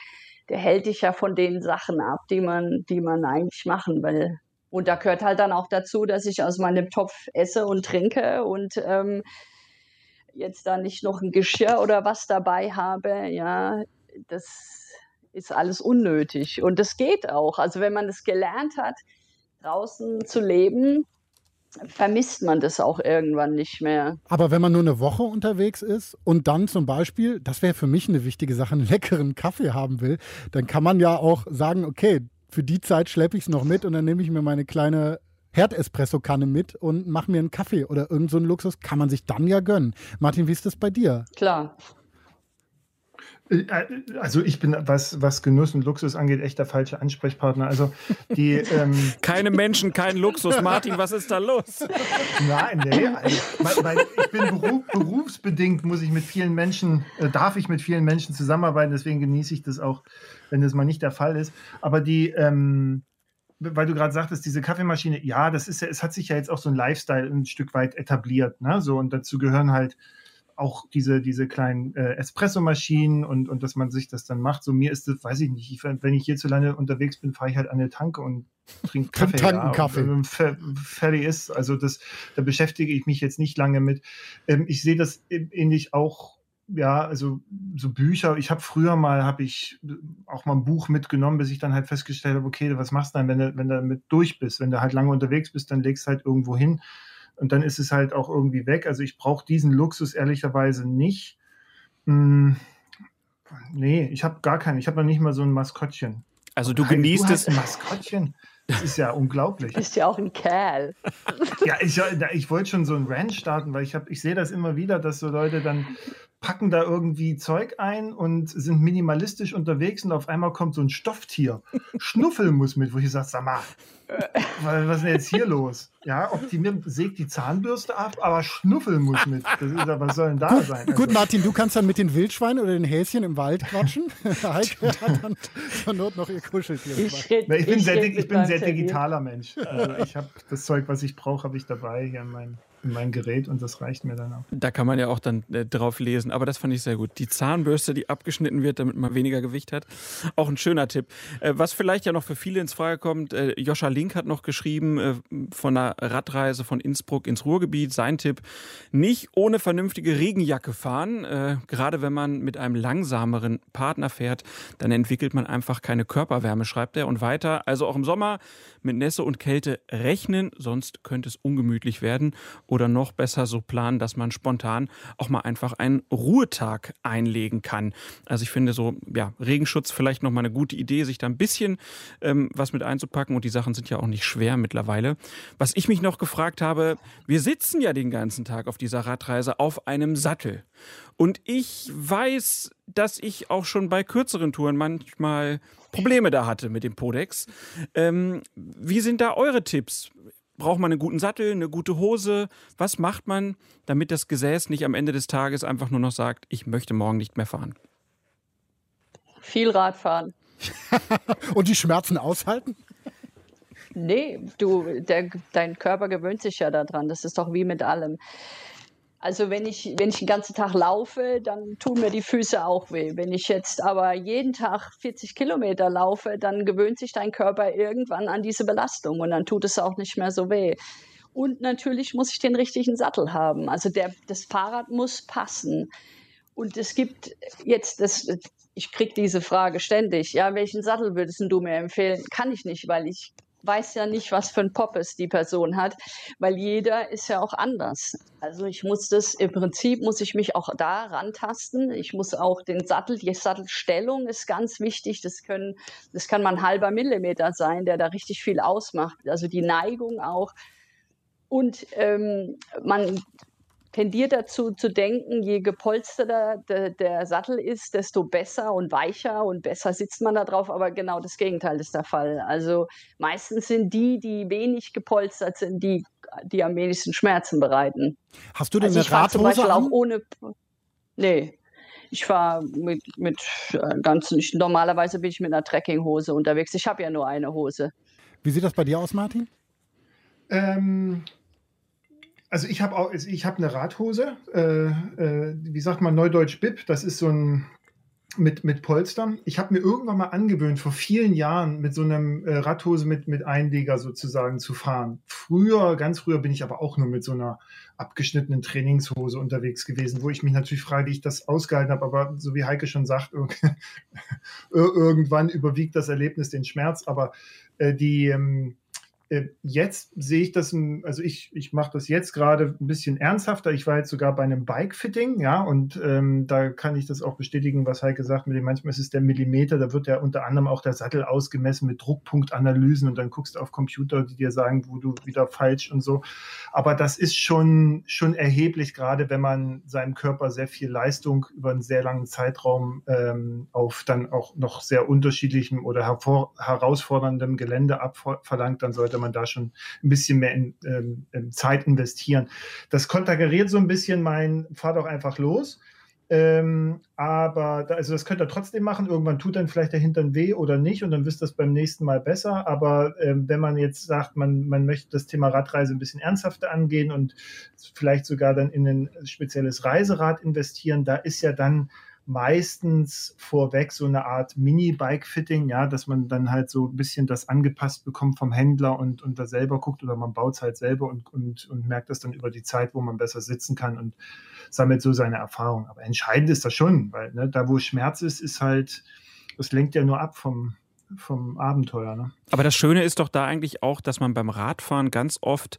Speaker 6: Der hält dich ja von den Sachen ab, die man, die man eigentlich machen will. Und da gehört halt dann auch dazu, dass ich aus meinem Topf esse und trinke und ähm, jetzt da nicht noch ein Geschirr oder was dabei habe. Ja, das ist alles unnötig. Und das geht auch. Also wenn man das gelernt hat, draußen zu leben, vermisst man das auch irgendwann nicht mehr.
Speaker 2: Aber wenn man nur eine Woche unterwegs ist und dann zum Beispiel, das wäre für mich eine wichtige Sache, einen leckeren Kaffee haben will, dann kann man ja auch sagen, okay, für die Zeit schleppe ich es noch mit und dann nehme ich mir meine kleine Herdespresso-Kanne mit und mache mir einen Kaffee oder irgend so einen Luxus, kann man sich dann ja gönnen. Martin, wie ist das bei dir?
Speaker 6: Klar.
Speaker 7: Äh, also ich bin, was, was Genuss und Luxus angeht, echt der falsche Ansprechpartner. Also die ähm
Speaker 3: keine Menschen, kein Luxus. Martin, was ist da los?
Speaker 7: Nein, nee, also, weil, weil ich bin beruf, berufsbedingt, muss ich mit vielen Menschen, äh, darf ich mit vielen Menschen zusammenarbeiten. Deswegen genieße ich das auch, wenn das mal nicht der Fall ist. Aber die ähm, weil du gerade sagtest, diese Kaffeemaschine, ja, das ist ja, es hat sich ja jetzt auch so ein Lifestyle ein Stück weit etabliert, ne? So, und dazu gehören halt auch diese, diese kleinen äh, Espresso-Maschinen und, und dass man sich das dann macht. So mir ist das, weiß ich nicht, ich, wenn ich hierzulande unterwegs bin, fahre ich halt an eine Tanke und trinke Kaffee.
Speaker 2: Tanken ja, Kaffee.
Speaker 7: Und, fertig ist. Also das, da beschäftige ich mich jetzt nicht lange mit. Ähm, ich sehe das ähnlich auch ja, also so Bücher. Ich habe früher mal, habe ich auch mal ein Buch mitgenommen, bis ich dann halt festgestellt habe, okay, was machst du dann, wenn du, wenn du mit durch bist? Wenn du halt lange unterwegs bist, dann legst du halt irgendwo hin und dann ist es halt auch irgendwie weg. Also ich brauche diesen Luxus ehrlicherweise nicht. Hm, nee, ich habe gar keinen. Ich habe noch nicht mal so ein Maskottchen.
Speaker 3: Also du Nein, genießt
Speaker 7: du
Speaker 3: es.
Speaker 7: Ein Maskottchen. Das ist ja unglaublich.
Speaker 6: Du bist ja auch ein Kerl.
Speaker 7: Ja, ich, ich wollte schon so ein Ranch starten, weil ich, ich sehe das immer wieder, dass so Leute dann packen da irgendwie Zeug ein und sind minimalistisch unterwegs und auf einmal kommt so ein Stofftier. Schnuffel muss mit, wo ich sage, sag mal, was ist denn jetzt hier los? Ja, optimieren, sägt die Zahnbürste ab, aber Schnuffel muss mit. Das ist, was soll denn da
Speaker 2: gut,
Speaker 7: sein?
Speaker 2: Also, gut, Martin, du kannst dann mit den Wildschweinen oder den Häschen im Wald quatschen. Heike hat dann zur Not noch ihr Kuscheltier.
Speaker 7: Ich, red, ich, bin, ich, sehr, ich bin ein sehr digitaler Mensch. Also ich habe das Zeug, was ich brauche, habe ich dabei hier in meinem in mein Gerät und das reicht mir dann auch.
Speaker 3: Da kann man ja auch dann äh, drauf lesen, aber das fand ich sehr gut. Die Zahnbürste, die abgeschnitten wird, damit man weniger Gewicht hat. Auch ein schöner Tipp. Äh, was vielleicht ja noch für viele ins Frage kommt, äh, Joscha Link hat noch geschrieben äh, von einer Radreise von Innsbruck ins Ruhrgebiet. Sein Tipp, nicht ohne vernünftige Regenjacke fahren. Äh, gerade wenn man mit einem langsameren Partner fährt, dann entwickelt man einfach keine Körperwärme, schreibt er. Und weiter, also auch im Sommer mit Nässe und Kälte rechnen, sonst könnte es ungemütlich werden oder noch besser so planen, dass man spontan auch mal einfach einen Ruhetag einlegen kann. Also ich finde so, ja, Regenschutz vielleicht noch mal eine gute Idee, sich da ein bisschen ähm, was mit einzupacken und die Sachen sind ja auch nicht schwer mittlerweile. Was ich mich noch gefragt habe, wir sitzen ja den ganzen Tag auf dieser Radreise auf einem Sattel. Und ich weiß, dass ich auch schon bei kürzeren Touren manchmal Probleme da hatte mit dem Podex. Ähm, wie sind da eure Tipps? Braucht man einen guten Sattel, eine gute Hose? Was macht man, damit das Gesäß nicht am Ende des Tages einfach nur noch sagt, ich möchte morgen nicht mehr fahren?
Speaker 6: Viel Radfahren.
Speaker 2: Und die Schmerzen aushalten?
Speaker 6: Nee, du, der, dein Körper gewöhnt sich ja daran. Das ist doch wie mit allem. Also wenn ich, wenn ich den ganzen Tag laufe, dann tun mir die Füße auch weh. Wenn ich jetzt aber jeden Tag 40 Kilometer laufe, dann gewöhnt sich dein Körper irgendwann an diese Belastung und dann tut es auch nicht mehr so weh. Und natürlich muss ich den richtigen Sattel haben. Also der, das Fahrrad muss passen. Und es gibt jetzt, das, ich kriege diese Frage ständig, ja, welchen Sattel würdest du mir empfehlen? Kann ich nicht, weil ich weiß ja nicht, was für ein Poppes die Person hat, weil jeder ist ja auch anders. Also ich muss das, im Prinzip muss ich mich auch da rantasten. Ich muss auch den Sattel, die Sattelstellung ist ganz wichtig. Das können, das kann mal ein halber Millimeter sein, der da richtig viel ausmacht. Also die Neigung auch. Und ähm, man tendiert dazu zu denken, je gepolsterter de, der Sattel ist, desto besser und weicher und besser sitzt man da drauf. Aber genau das Gegenteil ist der Fall. Also meistens sind die, die wenig gepolstert sind, die, die am wenigsten Schmerzen bereiten.
Speaker 2: Hast du denn
Speaker 6: also
Speaker 2: eine Radhose
Speaker 6: zum Beispiel
Speaker 2: an?
Speaker 6: auch ohne. Nee. Ich fahre mit, mit äh, ganz, ich, normalerweise bin ich mit einer Trekkinghose unterwegs. Ich habe ja nur eine Hose.
Speaker 2: Wie sieht das bei dir aus, Martin?
Speaker 7: Ähm, also ich habe auch, ich habe eine Radhose, äh, äh, wie sagt man, Neudeutsch Bib, das ist so ein mit, mit Polstern. Ich habe mir irgendwann mal angewöhnt, vor vielen Jahren mit so einem äh, Radhose mit, mit Einleger sozusagen zu fahren. Früher, ganz früher bin ich aber auch nur mit so einer abgeschnittenen Trainingshose unterwegs gewesen, wo ich mich natürlich frage, wie ich das ausgehalten habe, aber so wie Heike schon sagt, irgendwann überwiegt das Erlebnis den Schmerz, aber äh, die, ähm, äh, jetzt sehe ich das, also ich, ich mache das jetzt gerade ein bisschen ernsthafter. Ich war jetzt sogar bei einem Bike-Fitting, ja, und ähm, da kann ich das auch bestätigen, was Heike sagt, mit dem manchmal ist es der Millimeter, da wird ja unter anderem auch der Sattel ausgemessen mit Druckpunktanalysen und dann guckst du auf Computer, die dir sagen, wo du wieder falsch und so. Aber das ist schon, schon erheblich, gerade wenn man seinem Körper sehr viel Leistung über einen sehr langen Zeitraum ähm, auf dann auch noch sehr unterschiedlichem oder hervor, herausforderndem Gelände abverlangt, dann sollte man da schon ein bisschen mehr in, ähm, in Zeit investieren. Das konterkariert so ein bisschen mein, fahr doch einfach los. Ähm, aber da, also das könnt ihr trotzdem machen. Irgendwann tut dann vielleicht der Hintern weh oder nicht und dann wisst ihr das beim nächsten Mal besser. Aber ähm, wenn man jetzt sagt, man, man möchte das Thema Radreise ein bisschen ernsthafter angehen und vielleicht sogar dann in ein spezielles Reiserad investieren, da ist ja dann meistens vorweg so eine Art Mini-Bike-Fitting, ja, dass man dann halt so ein bisschen das angepasst bekommt vom Händler und, und da selber guckt oder man baut es halt selber und, und, und merkt das dann über die Zeit, wo man besser sitzen kann und sammelt so seine Erfahrung. Aber entscheidend ist das schon, weil ne, da, wo Schmerz ist, ist halt, das lenkt ja nur ab vom, vom Abenteuer. Ne?
Speaker 3: Aber das Schöne ist doch da eigentlich auch, dass man beim Radfahren ganz oft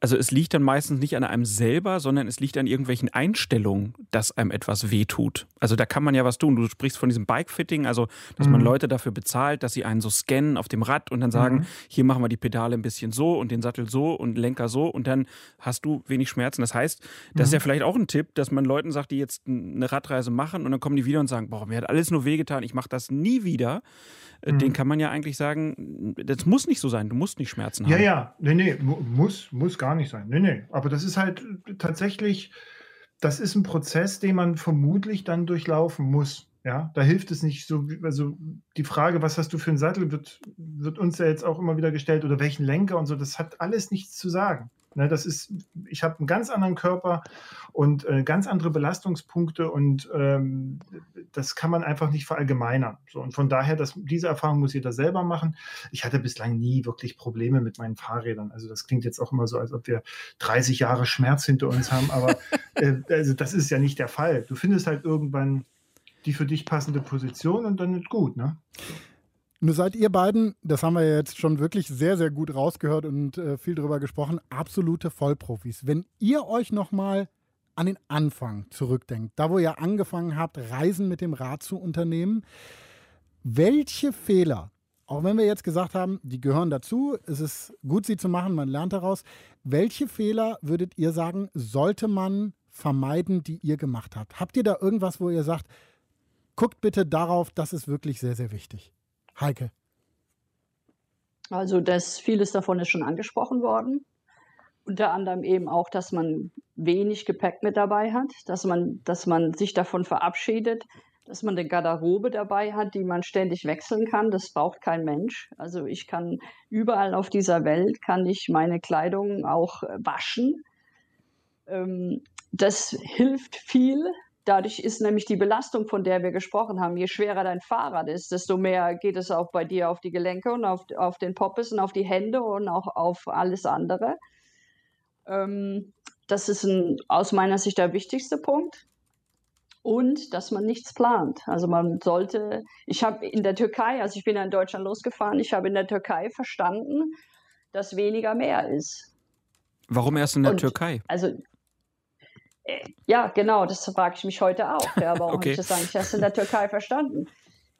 Speaker 3: also es liegt dann meistens nicht an einem selber, sondern es liegt an irgendwelchen Einstellungen, dass einem etwas wehtut. Also da kann man ja was tun. Du sprichst von diesem Bike-Fitting, also dass mhm. man Leute dafür bezahlt, dass sie einen so scannen auf dem Rad und dann sagen, mhm. hier machen wir die Pedale ein bisschen so und den Sattel so und Lenker so und dann hast du wenig Schmerzen. Das heißt, das mhm. ist ja vielleicht auch ein Tipp, dass man Leuten sagt, die jetzt eine Radreise machen und dann kommen die wieder und sagen, boah, mir hat alles nur wehgetan, ich mache das nie wieder. Äh, den mhm. kann man ja eigentlich sagen, das muss nicht so sein, du musst nicht Schmerzen haben.
Speaker 7: Ja, ja, nee, nee, muss, muss gar nicht sein. Nee, nee, aber das ist halt tatsächlich, das ist ein Prozess, den man vermutlich dann durchlaufen muss. Ja, da hilft es nicht so, also die Frage, was hast du für einen Sattel, wird, wird uns ja jetzt auch immer wieder gestellt oder welchen Lenker und so, das hat alles nichts zu sagen. Ne, das ist, ich habe einen ganz anderen Körper und äh, ganz andere Belastungspunkte und ähm, das kann man einfach nicht verallgemeinern. So, und von daher, dass, diese Erfahrung muss jeder selber machen. Ich hatte bislang nie wirklich Probleme mit meinen Fahrrädern. Also das klingt jetzt auch immer so, als ob wir 30 Jahre Schmerz hinter uns haben, aber äh, also das ist ja nicht der Fall. Du findest halt irgendwann die für dich passende Position und dann ist gut, ne? So.
Speaker 2: Nur seid ihr beiden, das haben wir jetzt schon wirklich sehr, sehr gut rausgehört und äh, viel drüber gesprochen, absolute Vollprofis. Wenn ihr euch nochmal an den Anfang zurückdenkt, da wo ihr angefangen habt, Reisen mit dem Rad zu unternehmen, welche Fehler, auch wenn wir jetzt gesagt haben, die gehören dazu, es ist gut, sie zu machen, man lernt daraus, welche Fehler würdet ihr sagen, sollte man vermeiden, die ihr gemacht habt? Habt ihr da irgendwas, wo ihr sagt, guckt bitte darauf, das ist wirklich sehr, sehr wichtig? Heike.
Speaker 6: Also das, vieles davon ist schon angesprochen worden. Unter anderem eben auch, dass man wenig Gepäck mit dabei hat, dass man, dass man sich davon verabschiedet, dass man eine Garderobe dabei hat, die man ständig wechseln kann. Das braucht kein Mensch. Also ich kann überall auf dieser Welt kann ich meine Kleidung auch waschen. Ähm, das hilft viel, Dadurch ist nämlich die Belastung, von der wir gesprochen haben, je schwerer dein Fahrrad ist, desto mehr geht es auch bei dir auf die Gelenke und auf, auf den Poppes und auf die Hände und auch auf alles andere. Ähm, das ist ein, aus meiner Sicht der wichtigste Punkt. Und dass man nichts plant. Also man sollte, ich habe in der Türkei, also ich bin ja in Deutschland losgefahren, ich habe in der Türkei verstanden, dass weniger mehr ist.
Speaker 3: Warum erst in der und, Türkei?
Speaker 6: Also ja, genau, das frage ich mich heute auch. Ja, warum okay. habe ich das eigentlich erst in der Türkei verstanden?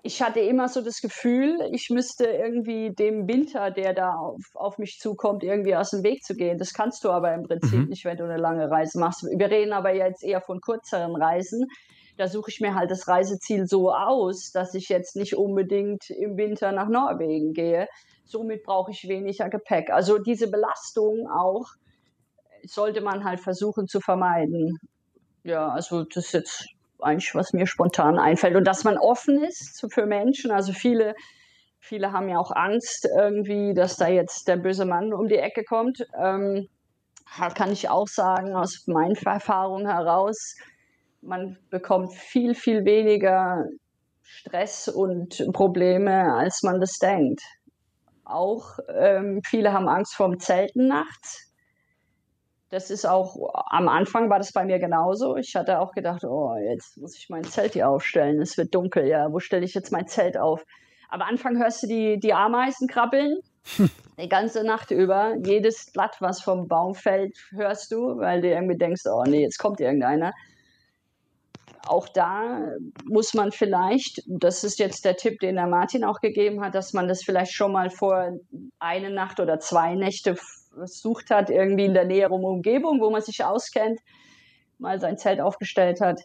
Speaker 6: Ich hatte immer so das Gefühl, ich müsste irgendwie dem Winter, der da auf, auf mich zukommt, irgendwie aus dem Weg zu gehen. Das kannst du aber im Prinzip mhm. nicht, wenn du eine lange Reise machst. Wir reden aber jetzt eher von kürzeren Reisen. Da suche ich mir halt das Reiseziel so aus, dass ich jetzt nicht unbedingt im Winter nach Norwegen gehe. Somit brauche ich weniger Gepäck. Also diese Belastung auch sollte man halt versuchen zu vermeiden. Ja, also das ist jetzt eigentlich, was mir spontan einfällt. Und dass man offen ist für Menschen. Also viele, viele haben ja auch Angst irgendwie, dass da jetzt der böse Mann um die Ecke kommt. Ähm, kann ich auch sagen, aus meinen Erfahrungen heraus, man bekommt viel, viel weniger Stress und Probleme, als man das denkt. Auch ähm, viele haben Angst vorm Zelten nachts das ist auch, am Anfang war das bei mir genauso. Ich hatte auch gedacht, oh, jetzt muss ich mein Zelt hier aufstellen. Es wird dunkel, ja, wo stelle ich jetzt mein Zelt auf? Am Anfang hörst du die, die Ameisen krabbeln, die ganze Nacht über. Jedes Blatt, was vom Baum fällt, hörst du, weil du irgendwie denkst, oh nee, jetzt kommt irgendeiner. Auch da muss man vielleicht, das ist jetzt der Tipp, den der Martin auch gegeben hat, dass man das vielleicht schon mal vor eine Nacht oder zwei Nächte versucht hat, irgendwie in der näheren Umgebung, wo man sich auskennt, mal sein Zelt aufgestellt hat,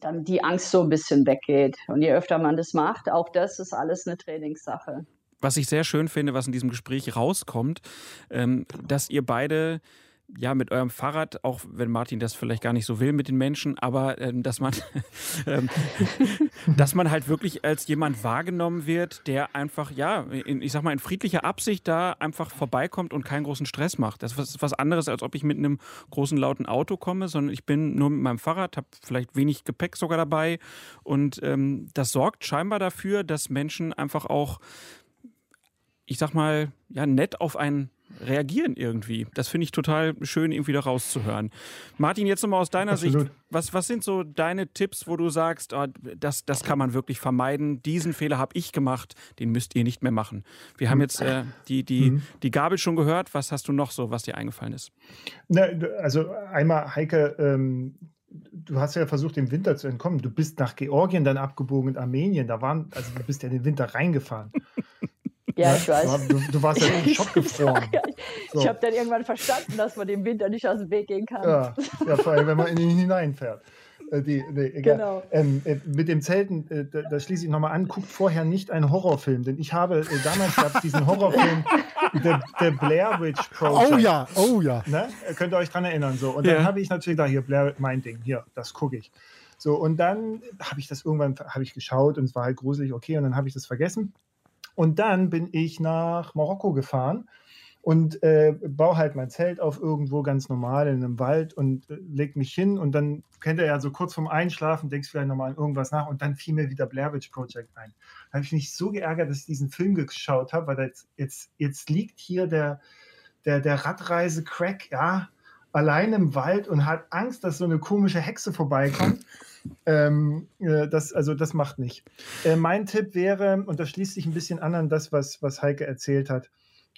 Speaker 6: dann die Angst so ein bisschen weggeht. Und je öfter man das macht, auch das ist alles eine Trainingssache.
Speaker 3: Was ich sehr schön finde, was in diesem Gespräch rauskommt, ähm, dass ihr beide ja, mit eurem Fahrrad, auch wenn Martin das vielleicht gar nicht so will mit den Menschen, aber ähm, dass man, ähm, dass man halt wirklich als jemand wahrgenommen wird, der einfach, ja, in, ich sag mal, in friedlicher Absicht da einfach vorbeikommt und keinen großen Stress macht. Das ist was anderes, als ob ich mit einem großen, lauten Auto komme, sondern ich bin nur mit meinem Fahrrad, habe vielleicht wenig Gepäck sogar dabei und ähm, das sorgt scheinbar dafür, dass Menschen einfach auch, ich sag mal, ja, nett auf einen reagieren irgendwie. Das finde ich total schön, irgendwie da rauszuhören. Martin, jetzt nochmal aus deiner Absolut. Sicht, was, was sind so deine Tipps, wo du sagst, oh, das, das kann man wirklich vermeiden, diesen Fehler habe ich gemacht, den müsst ihr nicht mehr machen. Wir haben jetzt äh, die, die, mhm. die Gabel schon gehört, was hast du noch so, was dir eingefallen ist?
Speaker 7: Na, also einmal, Heike, ähm, du hast ja versucht, dem Winter zu entkommen. Du bist nach Georgien dann abgebogen und Armenien. Da waren, also du bist ja in den Winter reingefahren.
Speaker 6: Ja, ich weiß.
Speaker 7: Du, du warst ja im Schock gefroren.
Speaker 6: So. Ich habe dann irgendwann verstanden, dass man dem Winter nicht aus dem Weg gehen kann.
Speaker 7: Ja, ja vor allem, wenn man in ihn hineinfährt. Äh, die, nee, genau. Ähm, äh, mit dem Zelten, äh, da, da, schließe ich nochmal an, guckt vorher nicht einen Horrorfilm, denn ich habe, äh, damals gab es diesen Horrorfilm, The, The, Blair Witch Project.
Speaker 2: Oh ja, oh ja.
Speaker 7: Ne? Könnt ihr euch dran erinnern. So. Und ja. dann habe ich natürlich da hier, Blair, mein Ding, hier, das gucke ich. So, und dann habe ich das irgendwann ich geschaut und es war halt gruselig, okay, und dann habe ich das vergessen. Und dann bin ich nach Marokko gefahren und äh, baue halt mein Zelt auf irgendwo ganz normal in einem Wald und äh, leg mich hin und dann kennt ihr ja so kurz vorm Einschlafen, denkst vielleicht nochmal an irgendwas nach und dann fiel mir wieder Blair Witch Project ein. Da habe ich mich so geärgert, dass ich diesen Film geschaut habe, weil jetzt, jetzt, jetzt liegt hier der, der, der Radreise-Crack, ja, allein im Wald und hat Angst, dass so eine komische Hexe vorbeikommt. Ähm, äh, das, also das macht nicht. Äh, mein Tipp wäre, und das schließt sich ein bisschen an an das, was, was Heike erzählt hat,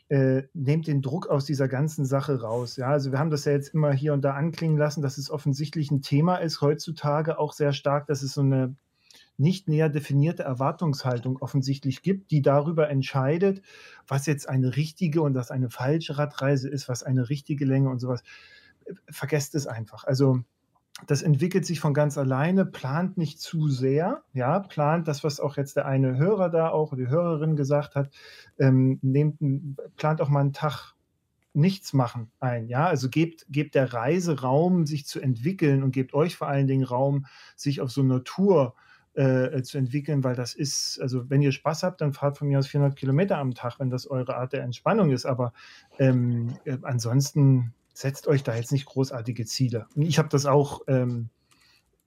Speaker 7: äh, nehmt den Druck aus dieser ganzen Sache raus. Ja, also wir haben das ja jetzt immer hier und da anklingen lassen, dass es offensichtlich ein Thema ist heutzutage auch sehr stark, dass es so eine nicht näher definierte Erwartungshaltung offensichtlich gibt, die darüber entscheidet, was jetzt eine richtige und was eine falsche Radreise ist, was eine richtige Länge und sowas. Vergesst es einfach. Also das entwickelt sich von ganz alleine, plant nicht zu sehr, ja, plant das, was auch jetzt der eine Hörer da auch, die Hörerin gesagt hat, ähm, nehmt, plant auch mal einen Tag nichts machen ein, ja, also gebt, gebt der Reise Raum, sich zu entwickeln und gebt euch vor allen Dingen Raum, sich auf so eine Tour äh, zu entwickeln, weil das ist, also wenn ihr Spaß habt, dann fahrt von mir aus 400 Kilometer am Tag, wenn das eure Art der Entspannung ist, aber ähm, äh, ansonsten setzt euch da jetzt nicht großartige Ziele. Ich habe das auch ähm,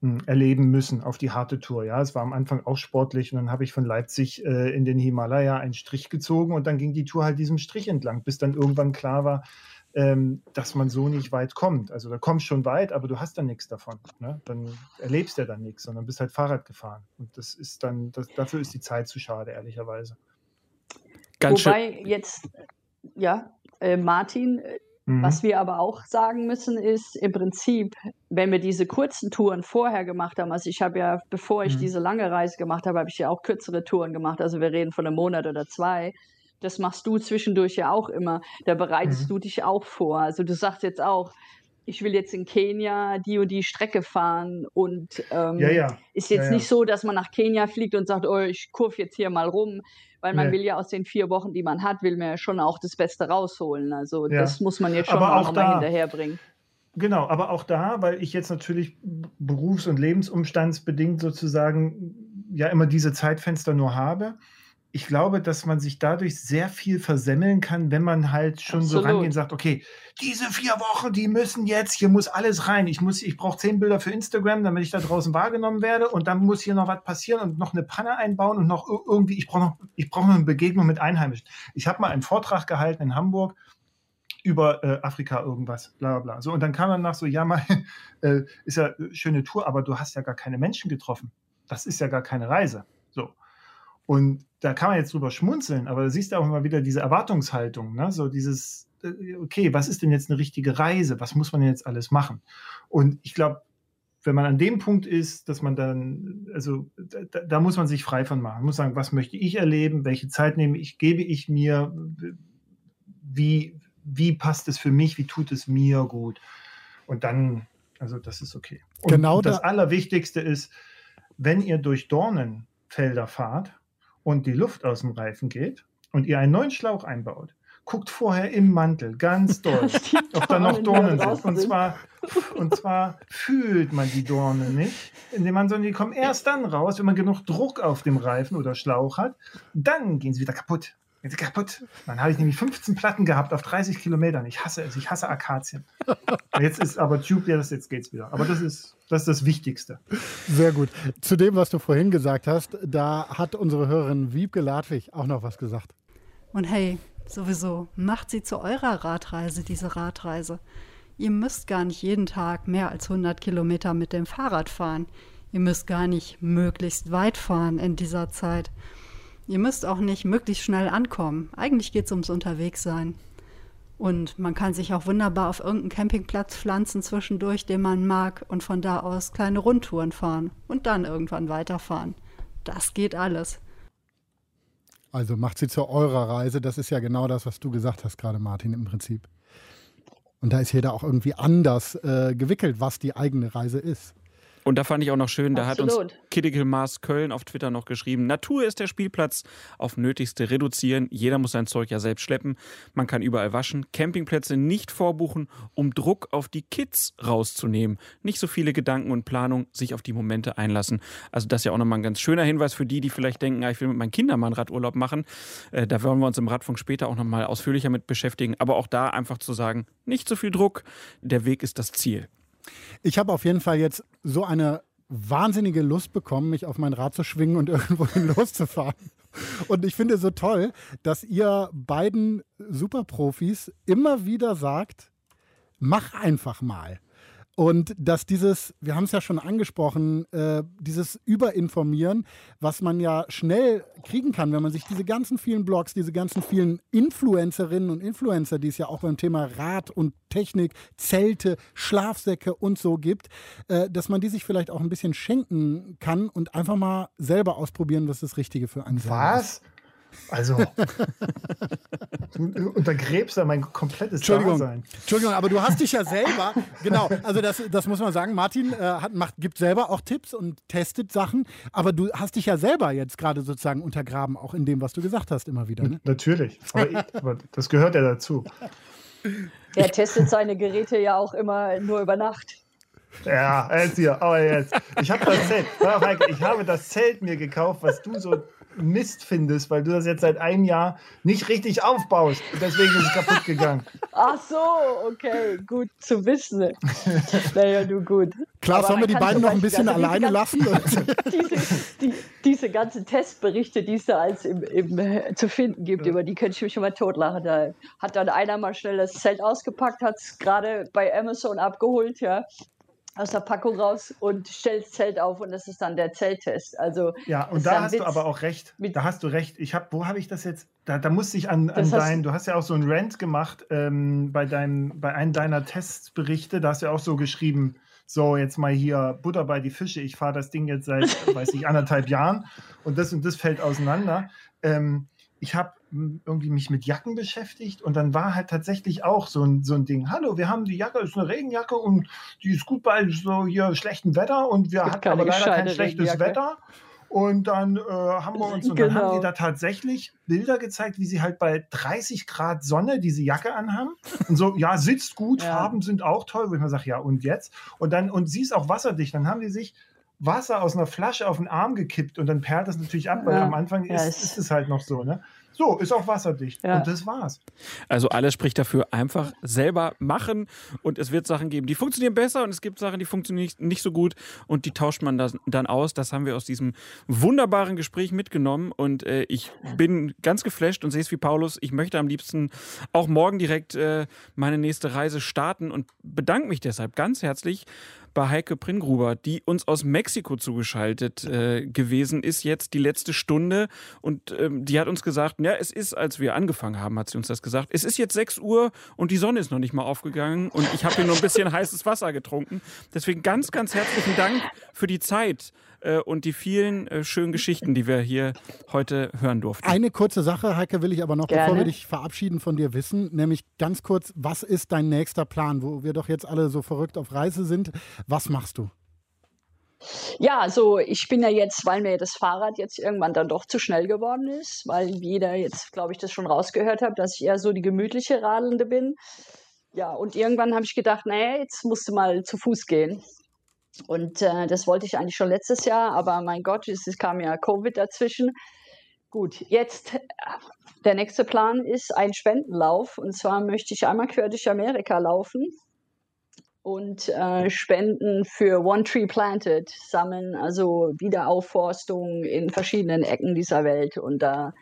Speaker 7: hm, erleben müssen auf die harte Tour. Ja, es war am Anfang auch sportlich und dann habe ich von Leipzig äh, in den Himalaya einen Strich gezogen und dann ging die Tour halt diesem Strich entlang, bis dann irgendwann klar war, ähm, dass man so nicht weit kommt. Also da kommst schon weit, aber du hast dann nichts davon. Ne? Dann erlebst du ja dann nichts, sondern bist halt Fahrrad gefahren. Und das ist dann, das, dafür ist die Zeit zu schade, ehrlicherweise.
Speaker 6: Ganz Wobei schön. jetzt, ja, äh, Martin, äh, Mhm. Was wir aber auch sagen müssen, ist im Prinzip, wenn wir diese kurzen Touren vorher gemacht haben, also ich habe ja, bevor ich mhm. diese lange Reise gemacht habe, habe ich ja auch kürzere Touren gemacht, also wir reden von einem Monat oder zwei. Das machst du zwischendurch ja auch immer. Da bereitest mhm. du dich auch vor. Also du sagst jetzt auch, ich will jetzt in Kenia die und die Strecke fahren und ähm,
Speaker 7: ja, ja.
Speaker 6: ist jetzt
Speaker 7: ja,
Speaker 6: nicht so, dass man nach Kenia fliegt und sagt, oh, ich kurve jetzt hier mal rum, weil man nee. will ja aus den vier Wochen, die man hat, will man ja schon auch das Beste rausholen. Also ja. das muss man jetzt schon aber auch, auch mal hinterherbringen.
Speaker 7: Genau, aber auch da, weil ich jetzt natürlich berufs- und lebensumstandsbedingt sozusagen ja immer diese Zeitfenster nur habe, ich glaube, dass man sich dadurch sehr viel versemmeln kann, wenn man halt schon Absolut. so rangeht und sagt, okay, diese vier Wochen, die müssen jetzt, hier muss alles rein. Ich muss, ich brauche zehn Bilder für Instagram, damit ich da draußen wahrgenommen werde und dann muss hier noch was passieren und noch eine Panne einbauen und noch irgendwie, ich brauche noch, ich brauche noch eine Begegnung mit Einheimischen. Ich habe mal einen Vortrag gehalten in Hamburg über äh, Afrika irgendwas, bla bla bla. So, und dann kam dann nach so, ja, mal, äh, ist ja eine schöne Tour, aber du hast ja gar keine Menschen getroffen. Das ist ja gar keine Reise. So. Und da kann man jetzt drüber schmunzeln, aber da siehst du auch immer wieder diese Erwartungshaltung, ne? so dieses, äh, okay, was ist denn jetzt eine richtige Reise? Was muss man jetzt alles machen? Und ich glaube, wenn man an dem Punkt ist, dass man dann, also da, da, muss man sich frei von machen. Man muss sagen, was möchte ich erleben? Welche Zeit nehme ich, gebe ich mir? Wie, wie passt es für mich? Wie tut es mir gut? Und dann, also das ist okay. Und
Speaker 2: genau
Speaker 7: das da Allerwichtigste ist, wenn ihr durch Dornenfelder fahrt, und die Luft aus dem Reifen geht und ihr einen neuen Schlauch einbaut, guckt vorher im Mantel ganz doll, ob da noch Dornen sind. Und zwar, und zwar fühlt man die Dornen nicht, indem man, sondern die kommen erst dann raus, wenn man genug Druck auf dem Reifen oder Schlauch hat. Dann gehen sie wieder kaputt. Sie kaputt. Dann habe ich nämlich 15 Platten gehabt auf 30 Kilometern. Ich hasse es. Ich hasse Akazien. Jetzt ist aber Tube, ja, das, jetzt geht's wieder. Aber das ist, das ist das Wichtigste.
Speaker 2: Sehr gut. Zu dem, was du vorhin gesagt hast, da hat unsere Hörerin Wiebke Ladwig auch noch was gesagt.
Speaker 10: Und hey, sowieso, macht sie zu eurer Radreise, diese Radreise. Ihr müsst gar nicht jeden Tag mehr als 100 Kilometer mit dem Fahrrad fahren. Ihr müsst gar nicht möglichst weit fahren in dieser Zeit. Ihr müsst auch nicht möglichst schnell ankommen. Eigentlich geht es ums Unterwegssein. Und man kann sich auch wunderbar auf irgendeinen Campingplatz pflanzen zwischendurch, den man mag, und von da aus kleine Rundtouren fahren und dann irgendwann weiterfahren. Das geht alles.
Speaker 2: Also macht sie zu eurer Reise. Das ist ja genau das, was du gesagt hast gerade, Martin, im Prinzip. Und da ist jeder auch irgendwie anders äh, gewickelt, was die eigene Reise ist.
Speaker 3: Und da fand ich auch noch schön, da hat uns. Kittikel Mars Köln auf Twitter noch geschrieben, Natur ist der Spielplatz, auf Nötigste reduzieren, jeder muss sein Zeug ja selbst schleppen, man kann überall waschen, Campingplätze nicht vorbuchen, um Druck auf die Kids rauszunehmen, nicht so viele Gedanken und Planung, sich auf die Momente einlassen. Also das ist ja auch nochmal ein ganz schöner Hinweis für die, die vielleicht denken, ah, ich will mit meinen Kindern mal einen Radurlaub machen. Äh, da wollen wir uns im Radfunk später auch nochmal ausführlicher mit beschäftigen, aber auch da einfach zu sagen, nicht so viel Druck, der Weg ist das Ziel.
Speaker 2: Ich habe auf jeden Fall jetzt so eine wahnsinnige Lust bekommen, mich auf mein Rad zu schwingen und irgendwohin loszufahren. Und ich finde so toll, dass ihr beiden Superprofis immer wieder sagt, mach einfach mal. Und dass dieses, wir haben es ja schon angesprochen, äh, dieses Überinformieren, was man ja schnell kriegen kann, wenn man sich diese ganzen vielen Blogs, diese ganzen vielen Influencerinnen und Influencer, die es ja auch beim Thema Rad und Technik, Zelte, Schlafsäcke und so gibt, äh, dass man die sich vielleicht auch ein bisschen schenken kann und einfach mal selber ausprobieren, was das Richtige für einen ist.
Speaker 7: Was? Also, du untergräbst da mein komplettes
Speaker 2: Entschuldigung,
Speaker 7: Dasein.
Speaker 2: Entschuldigung, aber du hast dich ja selber, genau, also das, das muss man sagen, Martin äh, hat, macht, gibt selber auch Tipps und testet Sachen, aber du hast dich ja selber jetzt gerade sozusagen untergraben, auch in dem, was du gesagt hast, immer wieder. Ne?
Speaker 7: Natürlich, aber, ich, aber das gehört ja dazu.
Speaker 6: Er testet seine Geräte ja auch immer nur über Nacht.
Speaker 7: Ja, jetzt hier, aber jetzt. Ich habe das Zelt, ich habe das Zelt mir gekauft, was du so Mist findest, weil du das jetzt seit einem Jahr nicht richtig aufbaust. Und deswegen ist es kaputt gegangen.
Speaker 6: Ach so, okay, gut zu wissen. naja, du gut.
Speaker 2: Klar, sollen wir die beiden noch ein bisschen
Speaker 6: also diese
Speaker 2: alleine
Speaker 6: ganzen-
Speaker 2: lassen?
Speaker 6: diese, die, diese ganzen Testberichte, die es da als im, im, äh, zu finden gibt, über die könnte ich mich schon mal totlachen. Da hat dann einer mal schnell das Zelt ausgepackt, hat es gerade bei Amazon abgeholt, ja, aus der Packung raus und stellt das Zelt auf und das ist dann der Zelttest. Also
Speaker 7: Ja, und da hast du
Speaker 6: Witz.
Speaker 7: aber auch recht. Da hast du recht. Ich habe, wo habe ich das jetzt? Da, da musste ich an, an
Speaker 6: Das hast-
Speaker 7: dein, du hast ja auch so einen Rant gemacht ähm, bei deinem, bei einem deiner Testberichte. Da hast du ja auch so geschrieben, so jetzt mal hier Butter bei die Fische. Ich fahre das Ding jetzt seit, weiß ich, anderthalb Jahren und das und das fällt auseinander. Ähm, ich habe irgendwie mich mit Jacken beschäftigt und dann war halt tatsächlich auch so ein, so ein Ding. Hallo, wir haben die Jacke, ist eine Regenjacke und die ist gut bei so hier schlechtem Wetter und wir hatten aber leider kein schlechtes. Wetter. Und dann äh, haben wir uns, und dann haben
Speaker 6: Genau.
Speaker 7: die da tatsächlich Bilder gezeigt, wie sie halt bei 30 Grad Sonne diese Jacke anhaben. Und so, ja, sitzt gut,
Speaker 6: Ja.
Speaker 7: Farben sind auch toll, wo ich mir sage, ja, und jetzt? Und dann, und sie ist auch wasserdicht. Dann haben die sich Wasser aus einer Flasche auf den Arm gekippt und dann perlt das natürlich ab, weil
Speaker 6: Ja.
Speaker 7: am Anfang
Speaker 6: Ja,
Speaker 7: ist,
Speaker 6: es-
Speaker 7: ist es halt noch so, ne? So, ist auch wasserdicht.
Speaker 6: Ja.
Speaker 7: Und das war's.
Speaker 3: Also alles spricht dafür, einfach selber machen und es wird Sachen geben, die funktionieren besser und es gibt Sachen, die funktionieren nicht, nicht so gut und die tauscht man das, dann aus. Das haben wir aus diesem wunderbaren Gespräch mitgenommen und äh, ich bin ganz geflasht und sehe es wie Paulus. Ich möchte am liebsten auch morgen direkt äh, meine nächste Reise starten und bedanke mich deshalb ganz herzlich bei Heike Pringruber, die uns aus Mexiko zugeschaltet äh, gewesen ist, jetzt die letzte Stunde. Und ähm, die hat uns gesagt, ja, es ist, als wir angefangen haben, hat sie uns das gesagt, es ist jetzt 6 Uhr und die Sonne ist noch nicht mal aufgegangen und ich habe hier nur ein bisschen heißes Wasser getrunken. Deswegen ganz, ganz herzlichen Dank für die Zeit äh, und die vielen äh, schönen Geschichten, die wir hier heute hören durften.
Speaker 2: Eine kurze Sache, Heike, will ich aber noch, bevor
Speaker 6: Gerne.
Speaker 2: wir dich verabschieden von dir wissen, nämlich ganz kurz, was ist dein nächster Plan, wo wir doch jetzt alle so verrückt auf Reise sind? Was machst du?
Speaker 6: Ja, also ich bin ja jetzt, weil mir das Fahrrad jetzt irgendwann dann doch zu schnell geworden ist, weil jeder jetzt, glaube ich, das schon rausgehört hat, dass ich eher so die gemütliche Radelnde bin. Ja, und irgendwann habe ich gedacht, naja, jetzt musst du mal zu Fuß gehen. Und äh, das wollte ich eigentlich schon letztes Jahr, aber mein Gott, es, es kam ja Covid dazwischen. Gut, jetzt äh, der nächste Plan ist ein Spendenlauf. Und zwar möchte ich einmal quer durch Amerika laufen und äh, Spenden für One Tree Planted sammeln, also Wiederaufforstung in verschiedenen Ecken dieser Welt. Und da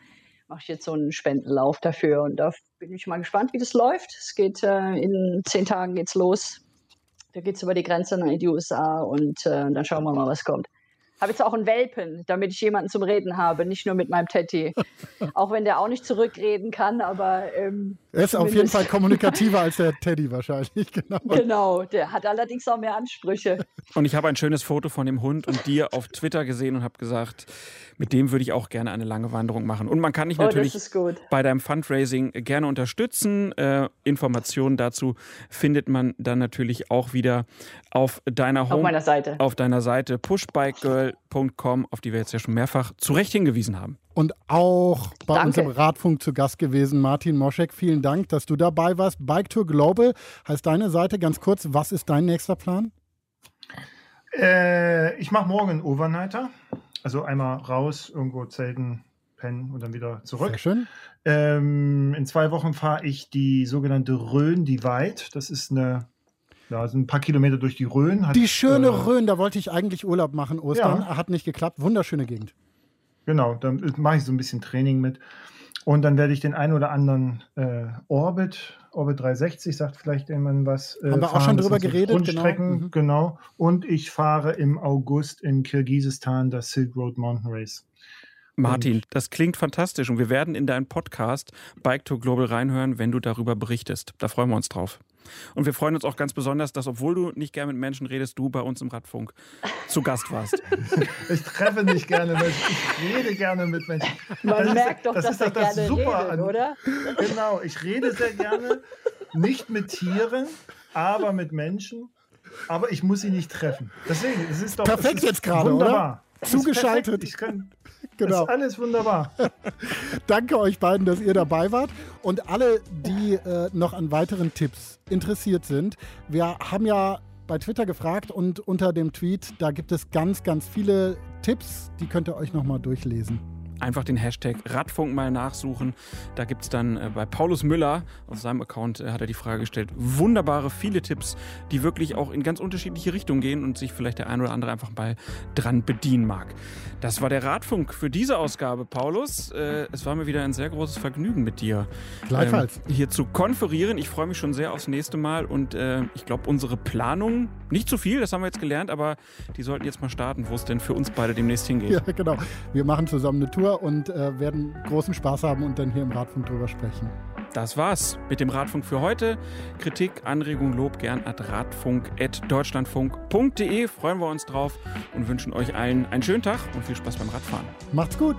Speaker 6: mache ich jetzt so einen Spendenlauf dafür. Und da bin ich mal gespannt, wie das läuft. Es geht äh, in zehn Tagen geht's los. Da geht es über die Grenze in die USA und äh, dann schauen wir mal, was kommt habe jetzt auch einen Welpen, damit ich jemanden zum Reden habe, nicht nur mit meinem Teddy. auch wenn der auch nicht zurückreden kann, aber. Ähm,
Speaker 2: er ist auf jeden Fall kommunikativer als der Teddy wahrscheinlich,
Speaker 6: genau. Genau, der hat allerdings auch mehr Ansprüche.
Speaker 3: Und ich habe ein schönes Foto von dem Hund und dir auf Twitter gesehen und habe gesagt, mit dem würde ich auch gerne eine lange Wanderung machen. Und man kann dich oh, natürlich bei deinem Fundraising gerne unterstützen. Äh, Informationen dazu findet man dann natürlich auch wieder auf deiner Home,
Speaker 6: auf meiner Seite,
Speaker 3: auf deiner Seite pushbikegirl.com, auf die wir jetzt ja schon mehrfach zu Recht hingewiesen haben.
Speaker 2: Und auch bei Danke. unserem Radfunk zu Gast gewesen, Martin Moschek. Vielen Dank, dass du dabei warst. Bike Tour Global heißt deine Seite. Ganz kurz, was ist dein nächster Plan?
Speaker 7: Äh, ich mache morgen einen Overnighter. Also einmal raus, irgendwo zelten, pennen und dann wieder zurück.
Speaker 2: Sehr schön.
Speaker 7: Ähm, in zwei Wochen fahre ich die sogenannte Rhön Divide. Das ist eine ja, sind ein paar Kilometer durch die Rhön.
Speaker 2: Hat, die schöne äh, Rhön, da wollte ich eigentlich Urlaub machen, Ostern. Ja. Hat nicht geklappt. Wunderschöne Gegend.
Speaker 7: Genau, dann mache ich so ein bisschen Training mit. Und dann werde ich den einen oder anderen äh, Orbit, Orbit 360, sagt vielleicht jemand was.
Speaker 2: Äh, Haben wir fahren. auch schon drüber geredet.
Speaker 7: Grundstrecken, genau. Mhm. genau. Und ich fahre im August in Kirgisistan das Silk Road Mountain Race.
Speaker 3: Martin, das klingt fantastisch und wir werden in deinen Podcast Bike to Global reinhören, wenn du darüber berichtest. Da freuen wir uns drauf. Und wir freuen uns auch ganz besonders, dass, obwohl du nicht gerne mit Menschen redest, du bei uns im Radfunk zu Gast warst.
Speaker 7: ich treffe nicht gerne Menschen, ich rede gerne mit Menschen.
Speaker 6: Man das merkt ist, doch, das dass er das gerne super redet, an, oder?
Speaker 7: Genau, ich rede sehr gerne, nicht mit Tieren, aber mit Menschen. Aber ich muss sie nicht treffen. Deswegen, es ist doch
Speaker 2: perfekt jetzt gerade, oder? Zugeschaltet.
Speaker 7: Ich kann, genau. ist alles wunderbar.
Speaker 2: Danke euch beiden, dass ihr dabei wart. Und alle, die äh, noch an weiteren Tipps interessiert sind, wir haben ja bei Twitter gefragt und unter dem Tweet, da gibt es ganz, ganz viele Tipps, die könnt ihr euch nochmal durchlesen
Speaker 3: einfach den Hashtag Radfunk mal nachsuchen. Da gibt es dann äh, bei Paulus Müller auf seinem Account äh, hat er die Frage gestellt. Wunderbare, viele Tipps, die wirklich auch in ganz unterschiedliche Richtungen gehen und sich vielleicht der ein oder andere einfach mal dran bedienen mag. Das war der Radfunk für diese Ausgabe, Paulus. Äh, es war mir wieder ein sehr großes Vergnügen mit dir.
Speaker 2: Gleichfalls.
Speaker 3: Ähm, hier zu konferieren. Ich freue mich schon sehr aufs nächste Mal und äh, ich glaube, unsere Planung, nicht zu viel, das haben wir jetzt gelernt, aber die sollten jetzt mal starten, wo es denn für uns beide demnächst hingeht.
Speaker 2: Ja, genau. Wir machen zusammen eine Tour Tour und äh, werden großen Spaß haben und dann hier im Radfunk drüber sprechen.
Speaker 3: Das war's mit dem Radfunk für heute. Kritik, Anregung, Lob gern at radfunk.deutschlandfunk.de. Freuen wir uns drauf und wünschen euch allen einen schönen Tag und viel Spaß beim Radfahren.
Speaker 2: Macht's gut!